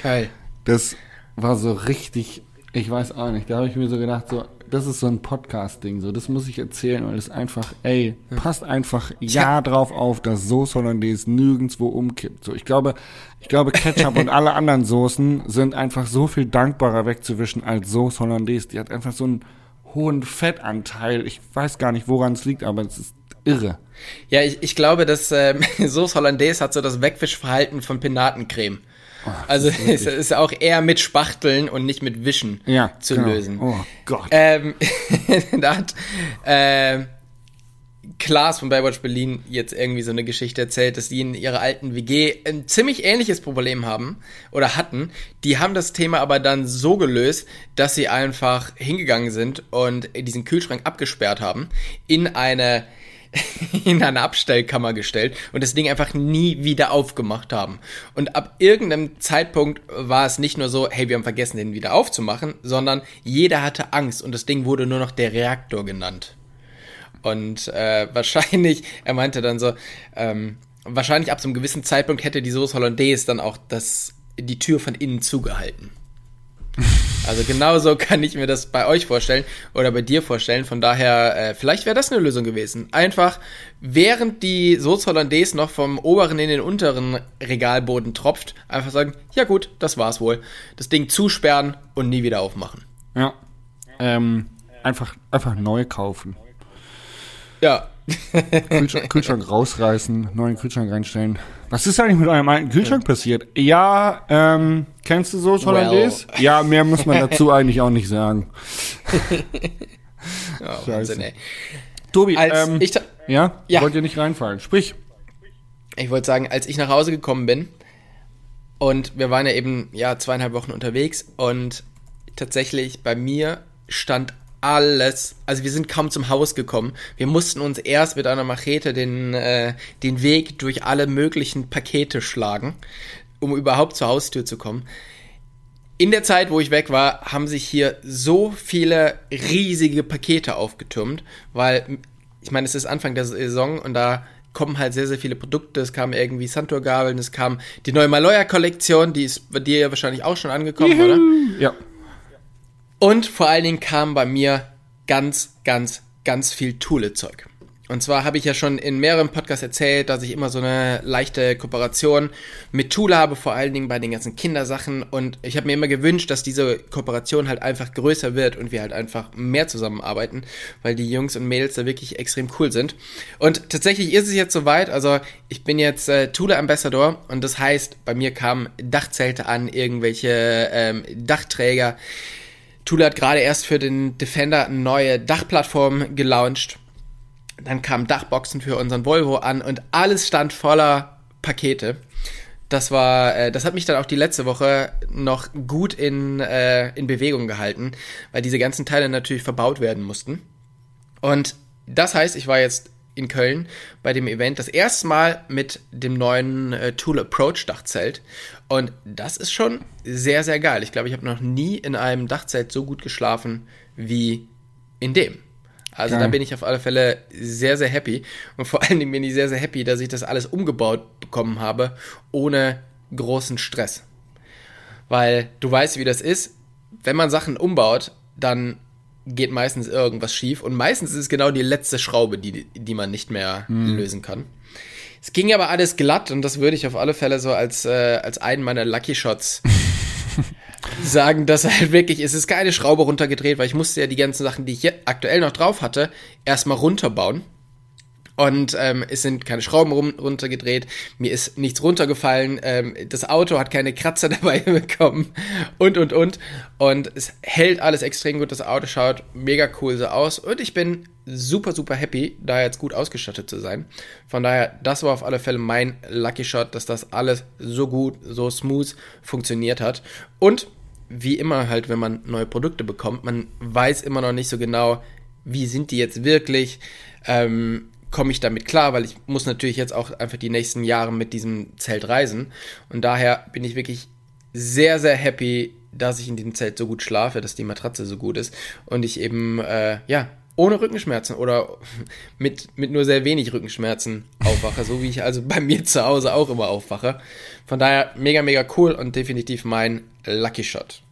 Geil. Das war so richtig, ich weiß auch nicht, da habe ich mir so gedacht, so, das ist so ein Podcast-Ding, so, das muss ich erzählen, weil es einfach, ey, passt einfach ja drauf auf, dass Soße Hollandaise nirgendwo umkippt. So, ich glaube, ich glaube, Ketchup und alle anderen Soßen sind einfach so viel dankbarer wegzuwischen als Soße Hollandaise. Die hat einfach so einen hohen Fettanteil. Ich weiß gar nicht, woran es liegt, aber es ist irre. Ja, ich, ich glaube, dass ähm, (laughs) Sauce Hollandaise hat so das Wegwischverhalten von Pinatencreme. Also es ist auch eher mit Spachteln und nicht mit Wischen Ja, zu genau. lösen. Oh Gott. Ähm, (laughs) da hat äh, Klaas von Baywatch Berlin jetzt irgendwie so eine Geschichte erzählt, dass die in ihrer alten WG ein ziemlich ähnliches Problem haben oder hatten. Die haben das Thema aber dann so gelöst, dass sie einfach hingegangen sind und diesen Kühlschrank abgesperrt haben, in eine (laughs) in eine Abstellkammer gestellt und das Ding einfach nie wieder aufgemacht haben. Und ab irgendeinem Zeitpunkt war es nicht nur so, hey, wir haben vergessen, den wieder aufzumachen, sondern jeder hatte Angst und das Ding wurde nur noch der Reaktor genannt. Und äh, (laughs) wahrscheinlich, er meinte dann so, ähm, wahrscheinlich ab so einem gewissen Zeitpunkt hätte die Soße Hollandaise dann auch das, die Tür von innen zugehalten. Also genauso kann ich mir das bei euch vorstellen oder bei dir vorstellen. Von daher, äh, vielleicht wäre das eine Lösung gewesen. Einfach, während die Soße Hollandaise noch vom oberen in den unteren Regalboden tropft, einfach sagen, ja gut, das war's wohl. Das Ding zusperren und nie wieder aufmachen. Ja. Ähm, einfach, einfach neu kaufen. Ja, Kühlschrank, Kühlschrank rausreißen, neuen Kühlschrank reinstellen. Was ist eigentlich mit eurem alten Kühlschrank passiert? Ja, ähm, kennst du Soße Well. Hollandaise? Ja, mehr muss man dazu (laughs) eigentlich auch nicht sagen. (laughs) ja Scheiße. Wahnsinn, ey. Tobi, Als ähm, ich, ja, Ja. wollt ihr nicht reinfallen? Sprich. ich wollte sagen, als ich nach Hause gekommen bin und wir waren ja eben ja zweieinhalb Wochen unterwegs und tatsächlich bei mir stand alles, also wir sind kaum zum Haus gekommen. Wir mussten uns erst mit einer Machete den, äh, den Weg durch alle möglichen Pakete schlagen, um überhaupt zur Haustür zu kommen. In der Zeit, wo ich weg war, haben sich hier so viele riesige Pakete aufgetürmt, weil ich meine, es ist Anfang der Saison und da kommen halt sehr, sehr viele Produkte. Es kamen irgendwie Santur-Gabeln, es kam die neue Maloya-Kollektion, die ist bei dir ja wahrscheinlich auch schon angekommen, oder? Ja. Und vor allen Dingen kam bei mir ganz, ganz, ganz viel Thule-Zeug. Und zwar habe ich ja schon in mehreren Podcasts erzählt, dass ich immer so eine leichte Kooperation mit Thule habe, vor allen Dingen bei den ganzen Kindersachen. Und ich habe mir immer gewünscht, dass diese Kooperation halt einfach größer wird und wir halt einfach mehr zusammenarbeiten, weil die Jungs und Mädels da wirklich extrem cool sind. Und tatsächlich ist es jetzt soweit. Also ich bin jetzt äh, Thule Ambassador und das heißt, bei mir kamen Dachzelte an, irgendwelche ähm, Dachträger. Thule hat gerade erst für den Defender eine neue Dachplattform gelauncht. Dann kamen Dachboxen für unseren Volvo an und alles stand voller Pakete. Das war, äh, das hat mich dann auch die letzte Woche noch gut in, äh, in Bewegung gehalten, weil diese ganzen Teile natürlich verbaut werden mussten. Und das heißt, ich war jetzt in Köln bei dem Event das erste Mal mit dem neuen äh, Tool Approach Dachzelt. Und das ist schon sehr, sehr geil. Ich glaube, ich habe noch nie in einem Dachzelt so gut geschlafen wie in dem. Also Geil. da bin ich auf alle Fälle sehr, sehr happy. Und vor allen Dingen bin ich sehr, sehr happy, dass ich das alles umgebaut bekommen habe, ohne großen Stress. weil du weißt, wie das ist. Wenn man Sachen umbaut, dann geht meistens irgendwas schief und meistens ist es genau die letzte Schraube, die, die man nicht mehr mhm. lösen kann. Es ging aber alles glatt und das würde ich auf alle Fälle so als, äh, als einen meiner Lucky Shots (laughs) sagen, dass halt wirklich, es ist keine Schraube runtergedreht, weil ich musste ja die ganzen Sachen, die ich hier aktuell noch drauf hatte, erstmal runterbauen. Und ähm, es sind keine Schrauben rum, runtergedreht, mir ist nichts runtergefallen, ähm, das Auto hat keine Kratzer (laughs) dabei bekommen und, und, und. Und es hält alles extrem gut, das Auto schaut mega cool so aus und ich bin super, super happy, da jetzt gut ausgestattet zu sein. Von daher, das war auf alle Fälle mein Lucky Shot, dass das alles so gut, so smooth funktioniert hat. Und wie immer halt, wenn man neue Produkte bekommt, man weiß immer noch nicht so genau, wie sind die jetzt wirklich. Ähm, komme ich damit klar, weil ich muss natürlich jetzt auch einfach die nächsten Jahre mit diesem Zelt reisen. Und daher bin ich wirklich sehr, sehr happy, dass ich in diesem Zelt so gut schlafe, dass die Matratze so gut ist und ich eben, äh, ja, ohne Rückenschmerzen oder (laughs) mit, mit nur sehr wenig Rückenschmerzen aufwache, so wie ich also bei mir zu Hause auch immer aufwache. Von daher mega, mega cool und definitiv mein Lucky Shot.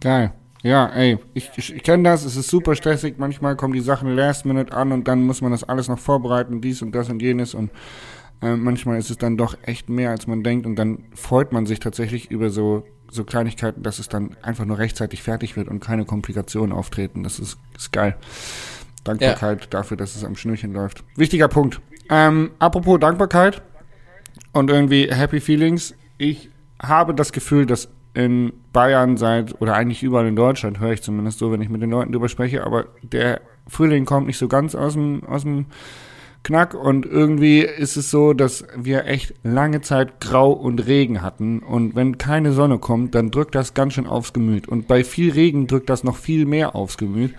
Geil. Ja, ey, ich, ich, ich kenne das, es ist super stressig, manchmal kommen die Sachen last minute an und dann muss man das alles noch vorbereiten, dies und das und jenes und äh, manchmal ist es dann doch echt mehr, als man denkt und dann freut man sich tatsächlich über so, so Kleinigkeiten, dass es dann einfach nur rechtzeitig fertig wird und keine Komplikationen auftreten. Das ist, ist geil. Dankbarkeit ja. dafür, dass es am Schnürchen läuft. Wichtiger Punkt. Ähm, apropos Dankbarkeit und irgendwie Happy Feelings. Ich habe das Gefühl, dass in Bayern seit, oder eigentlich überall in Deutschland, höre ich zumindest so, wenn ich mit den Leuten drüber spreche, aber der Frühling kommt nicht so ganz aus dem, aus dem Knack und irgendwie ist es so, dass wir echt lange Zeit Grau und Regen hatten und wenn keine Sonne kommt, dann drückt das ganz schön aufs Gemüt und bei viel Regen drückt das noch viel mehr aufs Gemüt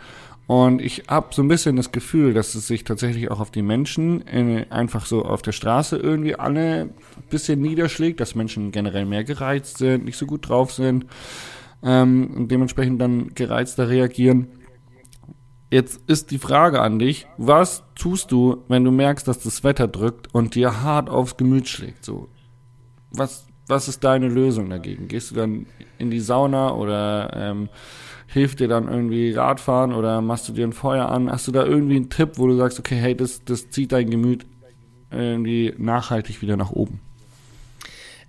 und ich habe so ein bisschen das Gefühl, dass es sich tatsächlich auch auf die Menschen in, einfach so auf der Straße irgendwie alle ein bisschen niederschlägt, dass Menschen generell mehr gereizt sind, nicht so gut drauf sind ähm, und dementsprechend dann gereizter reagieren. Jetzt ist die Frage an dich, was tust du, wenn du merkst, dass das Wetter drückt und dir hart aufs Gemüt schlägt? So, was, was ist deine Lösung dagegen? Gehst du dann in die Sauna oder ähm, hilft dir dann irgendwie Radfahren oder machst du dir ein Feuer an? Hast du da irgendwie einen Tipp, wo du sagst, okay, hey, das, das zieht dein Gemüt irgendwie nachhaltig wieder nach oben?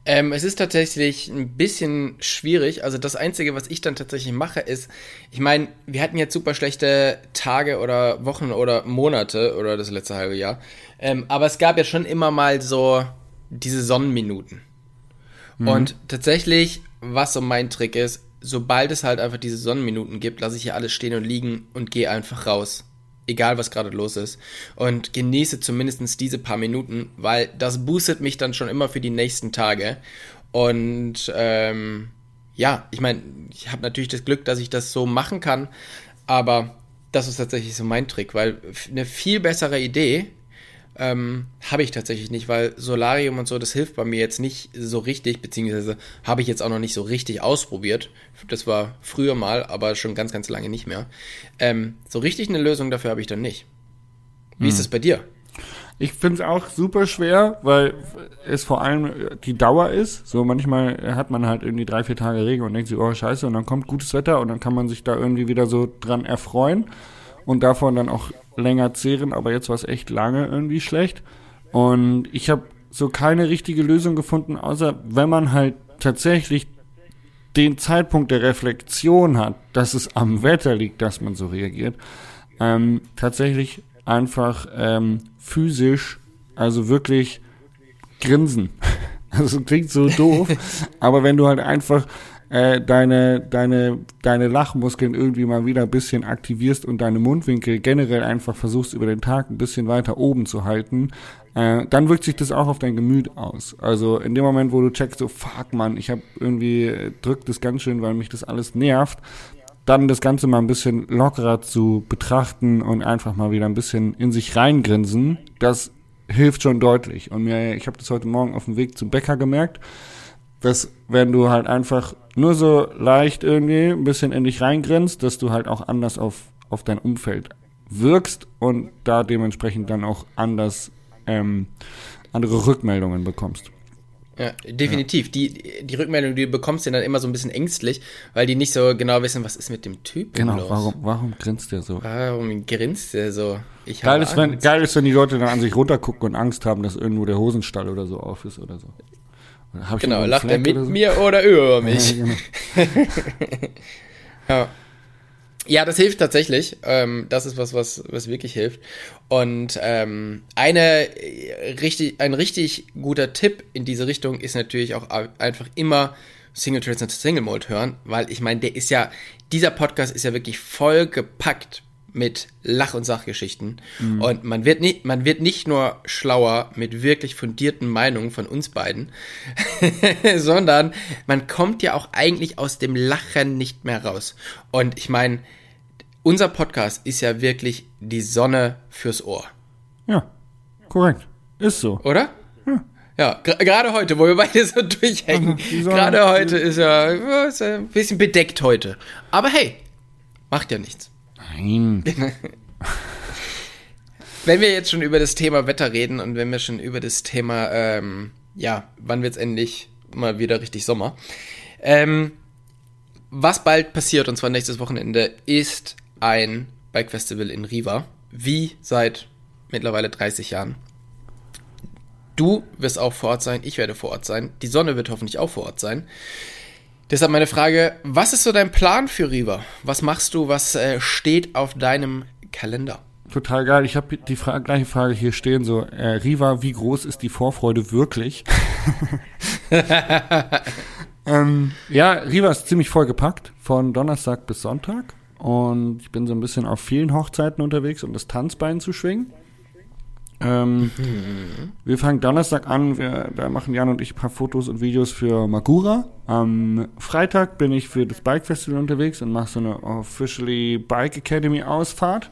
Ähm, es ist tatsächlich ein bisschen schwierig. Also das Einzige, was ich dann tatsächlich mache, ist, ich meine, wir hatten jetzt super schlechte Tage oder Wochen oder Monate oder das letzte halbe Jahr. Ähm, aber es gab ja schon immer mal so diese Sonnenminuten. Mhm. Und tatsächlich, was so mein Trick ist, sobald es halt einfach diese Sonnenminuten gibt, lasse ich hier alles stehen und liegen und gehe einfach raus. Egal, was gerade los ist. Und genieße zumindest diese paar Minuten, weil das boostet mich dann schon immer für die nächsten Tage. Und ähm, ja, ich meine, ich habe natürlich das Glück, dass ich das so machen kann, aber das ist tatsächlich so mein Trick, weil eine viel bessere Idee ähm, habe ich tatsächlich nicht, weil Solarium und so, das hilft bei mir jetzt nicht so richtig, beziehungsweise habe ich jetzt auch noch nicht so richtig ausprobiert. Das war früher mal, aber schon ganz, ganz lange nicht mehr. Ähm, so richtig eine Lösung dafür habe ich dann nicht. Wie hm. ist es bei dir? Ich finde es auch super schwer, weil es vor allem die Dauer ist. So manchmal hat man halt irgendwie drei, vier Tage Regen und denkt sich, oh scheiße, und dann kommt gutes Wetter und dann kann man sich da irgendwie wieder so dran erfreuen und davon dann auch länger zehren, aber jetzt war es echt lange irgendwie schlecht. Und ich habe so keine richtige Lösung gefunden, außer wenn man halt tatsächlich den Zeitpunkt der Reflexion hat, dass es am Wetter liegt, dass man so reagiert, ähm, tatsächlich einfach ähm, physisch, also wirklich grinsen. (laughs) Also klingt so doof, (laughs) aber wenn du halt einfach äh, deine, deine, deine Lachmuskeln irgendwie mal wieder ein bisschen aktivierst und deine Mundwinkel generell einfach versuchst über den Tag ein bisschen weiter oben zu halten, äh, dann wirkt sich das auch auf dein Gemüt aus. Also in dem Moment, wo du checkst, so fuck man, ich habe irgendwie äh, drückt das ganz schön, weil mich das alles nervt, dann das Ganze mal ein bisschen lockerer zu betrachten und einfach mal wieder ein bisschen in sich reingrinsen, das hilft schon deutlich. Und mir, ich habe das heute Morgen auf dem Weg zum Bäcker gemerkt dass wenn du halt einfach nur so leicht irgendwie ein bisschen in dich reingrinst, dass du halt auch anders auf, auf dein Umfeld wirkst und da dementsprechend dann auch anders ähm, andere Rückmeldungen bekommst. Ja, definitiv. Ja. Die, die Rückmeldung, die du bekommst, sind dann immer so ein bisschen ängstlich, weil die nicht so genau wissen, was ist mit dem Typ Genau, los? warum, warum grinst der so? Warum grinst der so? Ich geil, ist, wenn, geil ist, wenn die Leute dann an sich runtergucken und Angst haben, dass irgendwo der Hosenstall oder so auf ist oder so. Genau, lacht er mit so? mir oder über (laughs) mich? Ja, genau. (laughs) ja. Ja, das hilft tatsächlich. Ähm, das ist was, was, was wirklich hilft. Und ähm, eine äh, richtig, ein richtig guter Tipp in diese Richtung ist natürlich auch einfach immer Single Trades und Single Mode hören, weil ich meine, der ist ja, dieser Podcast ist ja wirklich voll gepackt mit Lach- und Sachgeschichten. Mhm. Und man wird, nicht, man wird nicht nur schlauer mit wirklich fundierten Meinungen von uns beiden, (laughs) sondern man kommt ja auch eigentlich aus dem Lachen nicht mehr raus. Und ich meine, unser Podcast ist ja wirklich die Sonne fürs Ohr. Ja, korrekt. Ist so. Oder? Ja. Ja, gerade heute, wo wir beide so durchhängen. (laughs) Gerade heute ist ja, ist ja ein bisschen bedeckt heute. Aber hey, macht ja nichts. Nein. (laughs) wenn wir jetzt schon über das Thema Wetter reden und wenn wir schon über das Thema, ähm, ja, wann wird es endlich mal wieder richtig Sommer? Ähm, was bald passiert, und zwar nächstes Wochenende, ist ein Bike Festival in Riva, wie seit mittlerweile 30 Jahren. Du wirst auch vor Ort sein, ich werde vor Ort sein, die Sonne wird hoffentlich auch vor Ort sein. Deshalb meine Frage, was ist so dein Plan für Riva? Was machst du, was äh, steht auf deinem Kalender? Total geil. Ich habe die Fra gleiche Frage hier stehen, so, äh, Riva, wie groß ist die Vorfreude wirklich? (laughs) ähm, ja, Riva ist ziemlich vollgepackt, von Donnerstag bis Sonntag. Und ich bin so ein bisschen auf vielen Hochzeiten unterwegs, um das Tanzbein zu schwingen. Ähm, mhm. Wir fangen Donnerstag an, wir, da machen Jan und ich ein paar Fotos und Videos für Magura. Am Freitag bin ich für das Bike Festival unterwegs und mache so eine Officially Bike Academy Ausfahrt.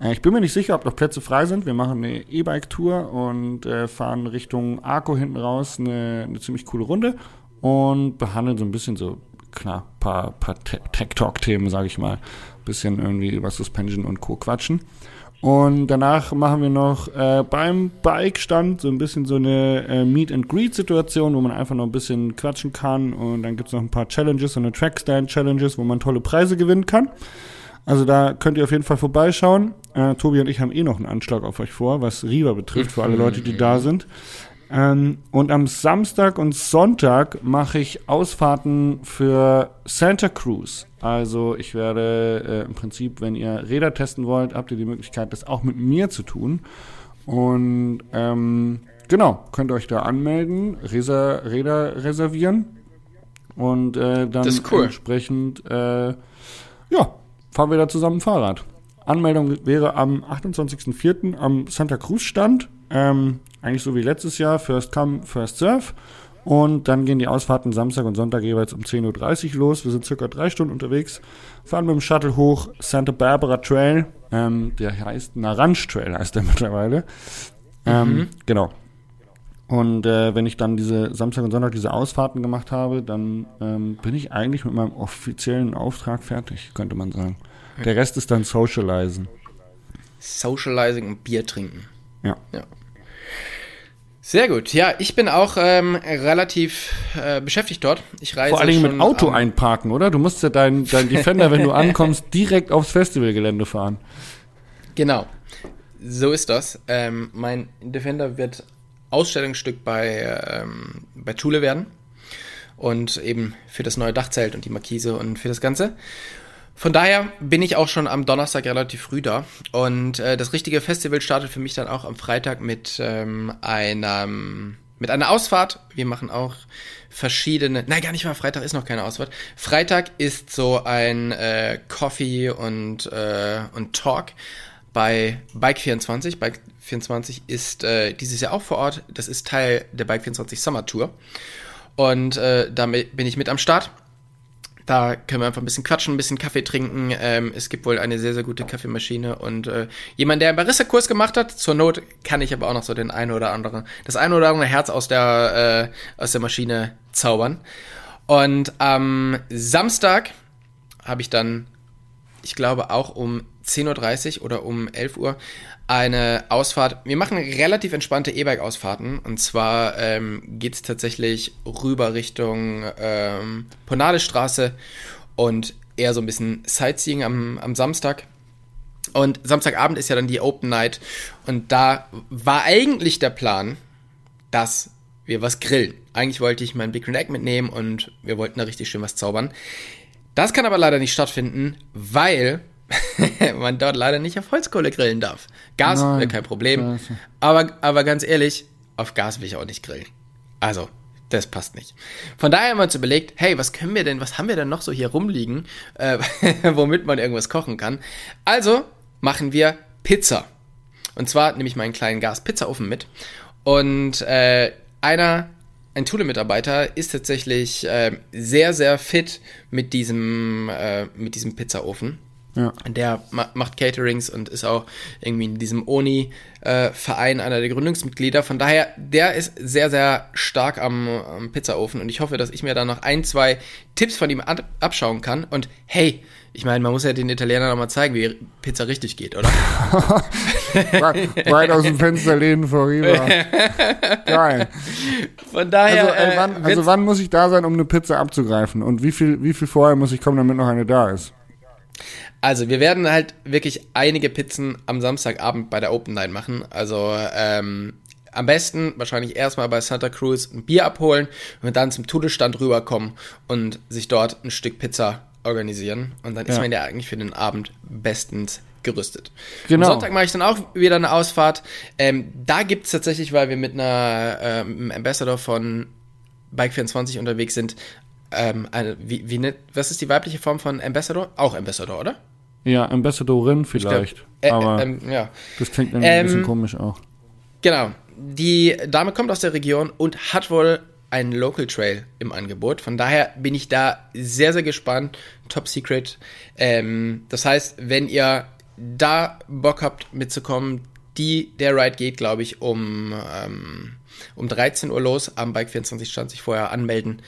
Äh, ich bin mir nicht sicher, ob noch Plätze frei sind. Wir machen eine E-Bike-Tour und äh, fahren Richtung Arco hinten raus, eine, eine ziemlich coole Runde und behandeln so ein bisschen so klar, paar, paar Tech-Talk-Themen, sage ich mal. Bisschen irgendwie über Suspension und Co. quatschen. Und danach machen wir noch äh, beim Bike-Stand so ein bisschen so eine äh, Meet-and-Greet-Situation, wo man einfach noch ein bisschen quatschen kann. Und dann gibt es noch ein paar Challenges, so eine Trackstand-Challenges, wo man tolle Preise gewinnen kann. Also da könnt ihr auf jeden Fall vorbeischauen. Äh, Tobi und ich haben eh noch einen Anschlag auf euch vor, was Riva betrifft, für alle Leute, die da sind. Ähm, und am Samstag und Sonntag mache ich Ausfahrten für Santa Cruz. Also ich werde äh, im Prinzip, wenn ihr Räder testen wollt, habt ihr die Möglichkeit, das auch mit mir zu tun. Und ähm, genau, könnt ihr euch da anmelden, Reser Räder reservieren. Und äh, dann cool. entsprechend, äh, ja, fahren wir da zusammen Fahrrad. Anmeldung wäre am 28.04. am Santa Cruz Stand. Ähm, eigentlich so wie letztes Jahr, First Come, First Serve. Und dann gehen die Ausfahrten Samstag und Sonntag jeweils um 10.30 Uhr los. Wir sind circa drei Stunden unterwegs, fahren mit dem Shuttle hoch, Santa Barbara Trail, ähm, der heißt Naranj Trail, heißt der (laughs) mittlerweile. Ähm, mhm. Genau. Und äh, wenn ich dann diese Samstag und Sonntag diese Ausfahrten gemacht habe, dann ähm, bin ich eigentlich mit meinem offiziellen Auftrag fertig, könnte man sagen. Der Rest ist dann Socializen. Socializing und Bier trinken. Ja. ja. Sehr gut. Ja, ich bin auch ähm, relativ äh, beschäftigt dort. Ich reise Vor allen Dingen mit Auto einparken, oder? Du musst ja dein, dein Defender, wenn du (laughs) ankommst, direkt aufs Festivalgelände fahren. Genau. So ist das. Ähm, mein Defender wird Ausstellungsstück bei, ähm, bei Schule werden. Und eben für das neue Dachzelt und die Markise und für das Ganze. Von daher bin ich auch schon am Donnerstag relativ früh da. Und äh, das richtige Festival startet für mich dann auch am Freitag mit ähm, einem mit einer Ausfahrt. Wir machen auch verschiedene. Nein, gar nicht mal. Freitag ist noch keine Ausfahrt. Freitag ist so ein äh, Coffee und äh, und Talk bei Bike 24. Bike 24 ist äh, dieses Jahr auch vor Ort. Das ist Teil der Bike 24 Summer Tour. Und äh, damit bin ich mit am Start. Da können wir einfach ein bisschen quatschen, ein bisschen Kaffee trinken. Ähm, es gibt wohl eine sehr, sehr gute Kaffeemaschine und äh, jemand, der einen Barista-Kurs gemacht hat. Zur Not kann ich aber auch noch so den einen oder anderen, das eine oder andere Herz aus der, äh, aus der Maschine zaubern. Und am Samstag habe ich dann ich glaube auch um 10.30 Uhr oder um 11 Uhr, eine Ausfahrt. Wir machen relativ entspannte E-Bike-Ausfahrten. Und zwar ähm, geht es tatsächlich rüber Richtung ähm, Ponalestraße und eher so ein bisschen Sightseeing am, am Samstag. Und Samstagabend ist ja dann die Open Night. Und da war eigentlich der Plan, dass wir was grillen. Eigentlich wollte ich mein Big Egg mitnehmen und wir wollten da richtig schön was zaubern. Das kann aber leider nicht stattfinden, weil (laughs) man dort leider nicht auf Holzkohle grillen darf. Gas wäre kein Problem. Aber, aber ganz ehrlich, auf Gas will ich auch nicht grillen. Also, das passt nicht. Von daher haben wir uns überlegt, hey, was können wir denn, was haben wir denn noch so hier rumliegen, äh, (laughs) womit man irgendwas kochen kann? Also machen wir Pizza. Und zwar nehme ich meinen kleinen Gas-Pizzaofen mit. Und äh, einer, ein Thule-Mitarbeiter, ist tatsächlich äh, sehr, sehr fit mit diesem, äh, mit diesem Pizzaofen. Ja. Der ma macht Caterings und ist auch irgendwie in diesem ONI-Verein äh, einer der Gründungsmitglieder. Von daher, der ist sehr, sehr stark am, am Pizzaofen und ich hoffe, dass ich mir da noch ein, zwei Tipps von ihm abschauen kann. Und hey, ich meine, man muss ja den Italienern noch mal zeigen, wie Pizza richtig geht, oder? (laughs) Weit aus dem Fenster lehnen vorüber. (laughs) Geil. Von daher. Also, äh, wann, also wann muss ich da sein, um eine Pizza abzugreifen? Und wie viel, wie viel vorher muss ich kommen, damit noch eine da ist? Also, wir werden halt wirklich einige Pizzen am Samstagabend bei der Open Night machen. Also, ähm, am besten wahrscheinlich erstmal bei Santa Cruz ein Bier abholen und dann zum Tudelstand rüberkommen und sich dort ein Stück Pizza organisieren. Und dann ja. ist man ja eigentlich für den Abend bestens gerüstet. Genau. Am Sonntag mache ich dann auch wieder eine Ausfahrt. Ähm, da gibt es tatsächlich, weil wir mit einer ähm, Ambassador von Bike24 unterwegs sind, ähm, eine, wie, wie ne, was ist die weibliche Form von Ambassador? Auch Ambassador, oder? Ja, Ambassadorin vielleicht. Glaub, äh, aber äh, ja. das klingt ein bisschen ähm, komisch auch. Genau. Die Dame kommt aus der Region und hat wohl einen Local Trail im Angebot. Von daher bin ich da sehr, sehr gespannt. Top Secret. Ähm, das heißt, wenn ihr da Bock habt mitzukommen, die, der Ride geht, glaube ich, um, ähm, um 13 Uhr los. Am Bike 24 stand sich vorher anmelden.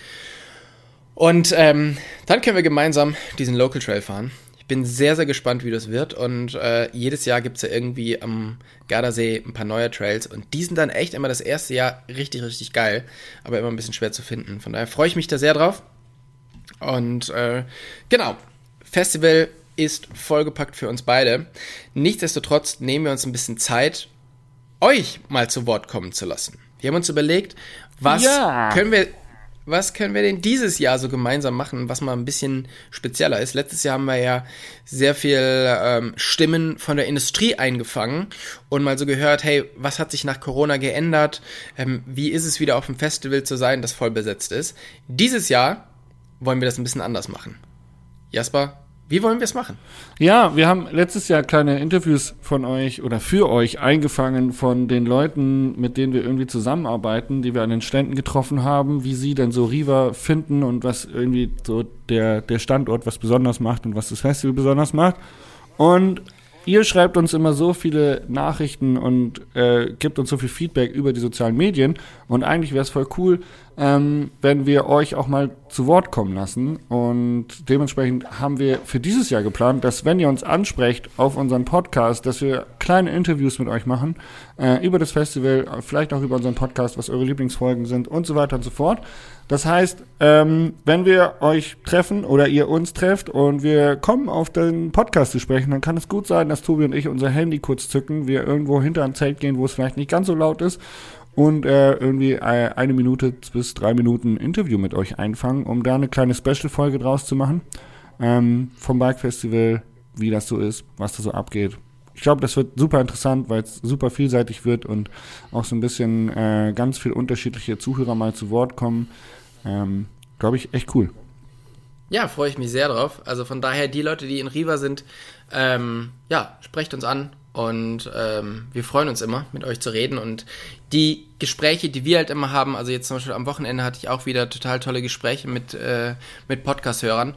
Und ähm, dann können wir gemeinsam diesen Local Trail fahren bin sehr, sehr gespannt, wie das wird. Und äh, jedes Jahr gibt es ja irgendwie am Gardasee ein paar neue Trails. Und die sind dann echt immer das erste Jahr richtig, richtig geil. Aber immer ein bisschen schwer zu finden. Von daher freue ich mich da sehr drauf. Und äh, genau, Festival ist vollgepackt für uns beide. Nichtsdestotrotz nehmen wir uns ein bisschen Zeit, euch mal zu Wort kommen zu lassen. Wir haben uns überlegt, was ja. können wir was können wir denn dieses Jahr so gemeinsam machen, was mal ein bisschen spezieller ist? Letztes Jahr haben wir ja sehr viel ähm, Stimmen von der Industrie eingefangen und mal so gehört, hey, was hat sich nach Corona geändert? Ähm, wie ist es wieder auf dem Festival zu sein, das voll besetzt ist? Dieses Jahr wollen wir das ein bisschen anders machen. Jasper, wie wollen wir es machen? Ja, wir haben letztes Jahr kleine Interviews von euch oder für euch eingefangen von den Leuten, mit denen wir irgendwie zusammenarbeiten, die wir an den Ständen getroffen haben, wie sie denn so Riva finden und was irgendwie so der, der Standort was besonders macht und was das Festival besonders macht. Und ihr schreibt uns immer so viele Nachrichten und äh, gibt uns so viel Feedback über die sozialen Medien. Und eigentlich wäre es voll cool, ähm, wenn wir euch auch mal zu Wort kommen lassen. Und dementsprechend haben wir für dieses Jahr geplant, dass wenn ihr uns ansprecht auf unseren Podcast, dass wir kleine Interviews mit euch machen äh, über das Festival, vielleicht auch über unseren Podcast, was eure Lieblingsfolgen sind und so weiter und so fort. Das heißt, ähm, wenn wir euch treffen oder ihr uns trefft und wir kommen auf den Podcast zu sprechen, dann kann es gut sein, dass Tobi und ich unser Handy kurz zücken, wir irgendwo hinter ein Zelt gehen, wo es vielleicht nicht ganz so laut ist und äh, irgendwie äh, eine Minute bis drei Minuten Interview mit euch einfangen, um da eine kleine Special-Folge draus zu machen. Ähm, vom Bike Festival, wie das so ist, was da so abgeht. Ich glaube, das wird super interessant, weil es super vielseitig wird und auch so ein bisschen äh, ganz viel unterschiedliche Zuhörer mal zu Wort kommen. Ähm, glaube ich, echt cool. Ja, freue ich mich sehr drauf. Also von daher, die Leute, die in Riva sind, ähm, ja, sprecht uns an, und ähm, wir freuen uns immer, mit euch zu reden. Und die Gespräche, die wir halt immer haben, also jetzt zum Beispiel am Wochenende hatte ich auch wieder total tolle Gespräche mit, äh, mit Podcast-Hörern.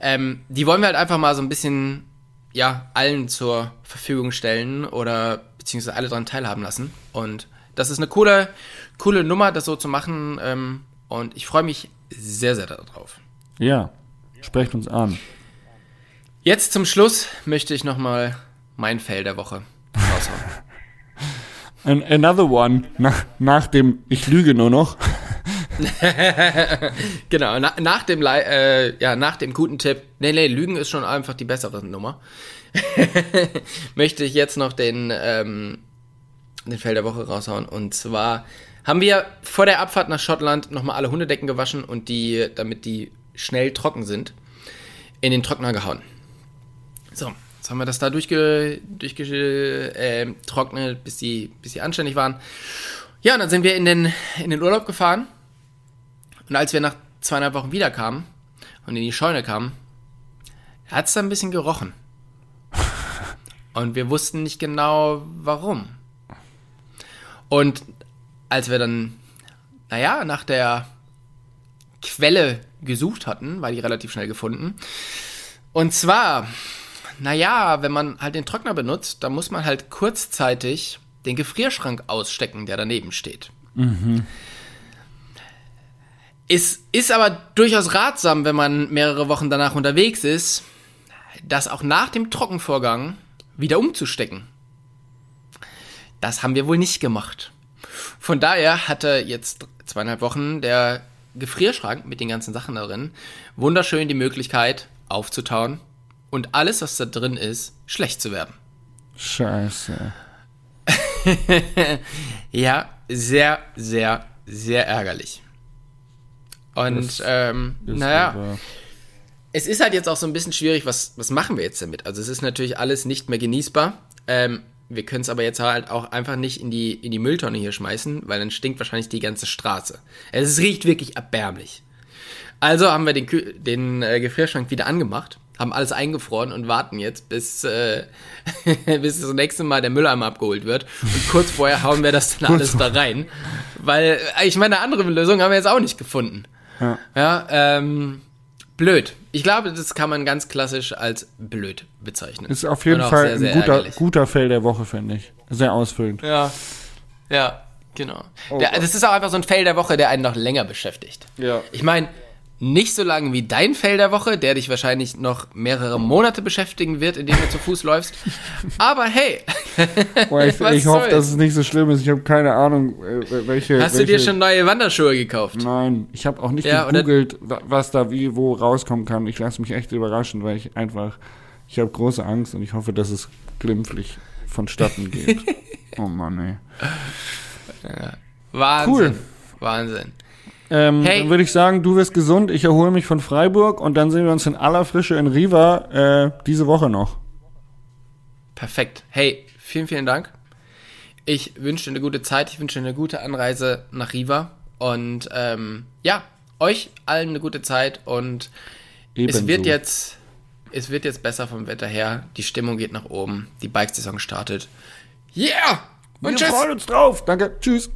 Ähm, die wollen wir halt einfach mal so ein bisschen, ja, allen zur Verfügung stellen oder beziehungsweise alle daran teilhaben lassen. Und das ist eine coole, coole Nummer, das so zu machen. Ähm, und ich freue mich sehr, sehr darauf. Ja, sprecht uns an. Jetzt zum Schluss möchte ich nochmal mein Fail der Woche. An, another one. Nach, nach dem Ich lüge nur noch. (laughs) genau, na, nach dem äh, ja, nach dem guten Tipp, nee, nee, Lügen ist schon einfach die bessere Nummer. (laughs) möchte ich jetzt noch den, ähm, den Fail der Woche raushauen. Und zwar haben wir vor der Abfahrt nach Schottland nochmal alle Hundedecken gewaschen und die, damit die schnell trocken sind, in den Trockner gehauen. So, jetzt haben wir das da durchge, durchge äh, trocknet, bis die, bis die anständig waren. Ja, und dann sind wir in den, in den Urlaub gefahren. Und als wir nach zweieinhalb Wochen wiederkamen und in die Scheune kamen, hat es da ein bisschen gerochen. (laughs) Und wir wussten nicht genau, warum. Und als wir dann, naja, nach der Quelle gesucht hatten, war die relativ schnell gefunden. Und zwar, naja, wenn man halt den Trockner benutzt, dann muss man halt kurzzeitig den Gefrierschrank ausstecken, der daneben steht. Es ist aber durchaus ratsam, wenn man mehrere Wochen danach unterwegs ist, das auch nach dem Trockenvorgang wieder umzustecken. Das haben wir wohl nicht gemacht. Von daher hatte jetzt zweieinhalb Wochen der Gefrierschrank mit den ganzen Sachen darin wunderschön die Möglichkeit aufzutauen und alles, was da drin ist, schlecht zu werden. Scheiße. (laughs) Ja, sehr, sehr, sehr ärgerlich. Und ähm, Ist naja, aber- es ist halt jetzt auch so ein bisschen schwierig, was, was machen wir jetzt damit? Also es ist natürlich alles nicht mehr genießbar. Ähm, wir können es aber jetzt halt auch einfach nicht in die, in die Mülltonne hier schmeißen, weil dann stinkt wahrscheinlich die ganze Straße. Es riecht wirklich erbärmlich. Also haben wir den, Kü den äh, Gefrierschrank wieder angemacht, haben alles eingefroren und warten jetzt, bis, äh, (laughs) bis das nächste Mal der Mülleimer abgeholt wird. Und kurz vorher hauen wir das dann alles da rein. Weil, äh, ich meine, eine andere Lösung haben wir jetzt auch nicht gefunden. Ja. Ja, ähm, blöd. Ich glaube, das kann man ganz klassisch als blöd bezeichnen. Ist auf jeden Fall sehr, sehr ein guter, ärgerlich. guter Fail der Woche, finde ich. Sehr ausfüllend. Ja. Ja, genau. Oh der, das ist auch einfach so ein Fail der Woche, der einen noch länger beschäftigt. Ja. Ich meine, nicht so lange wie dein Fail der Woche, der dich wahrscheinlich noch mehrere Monate beschäftigen wird, indem du zu Fuß läufst. Aber hey, (laughs) Boah, ich ich hoffe, dass es nicht so schlimm ist. Ich habe keine Ahnung, äh, welche. hast du welche, dir schon neue Wanderschuhe gekauft? Nein, ich habe auch nicht Ja, oder- gegoogelt, wa- was da wie wo rauskommen kann. Ich lasse mich echt überraschen, weil ich einfach, ich habe große Angst und ich hoffe, dass es glimpflich vonstatten geht. (laughs) oh Mann, ey. Wahnsinn. Cool. Wahnsinn. Ähm, Hey. Dann würde ich sagen, du wirst gesund, ich erhole mich von Freiburg und dann sehen wir uns in aller Frische in Riva äh, diese Woche noch. Perfekt. Hey, vielen, vielen Dank. Ich wünsche dir eine gute Zeit. Ich wünsche dir eine gute Anreise nach Riva. Und ähm, ja, euch allen eine gute Zeit. Und es wird jetzt, es wird jetzt besser vom Wetter her. Die Stimmung geht nach oben. Die Bike-Saison startet. Yeah! Und Wir tschüss! freuen uns drauf. Danke. Tschüss.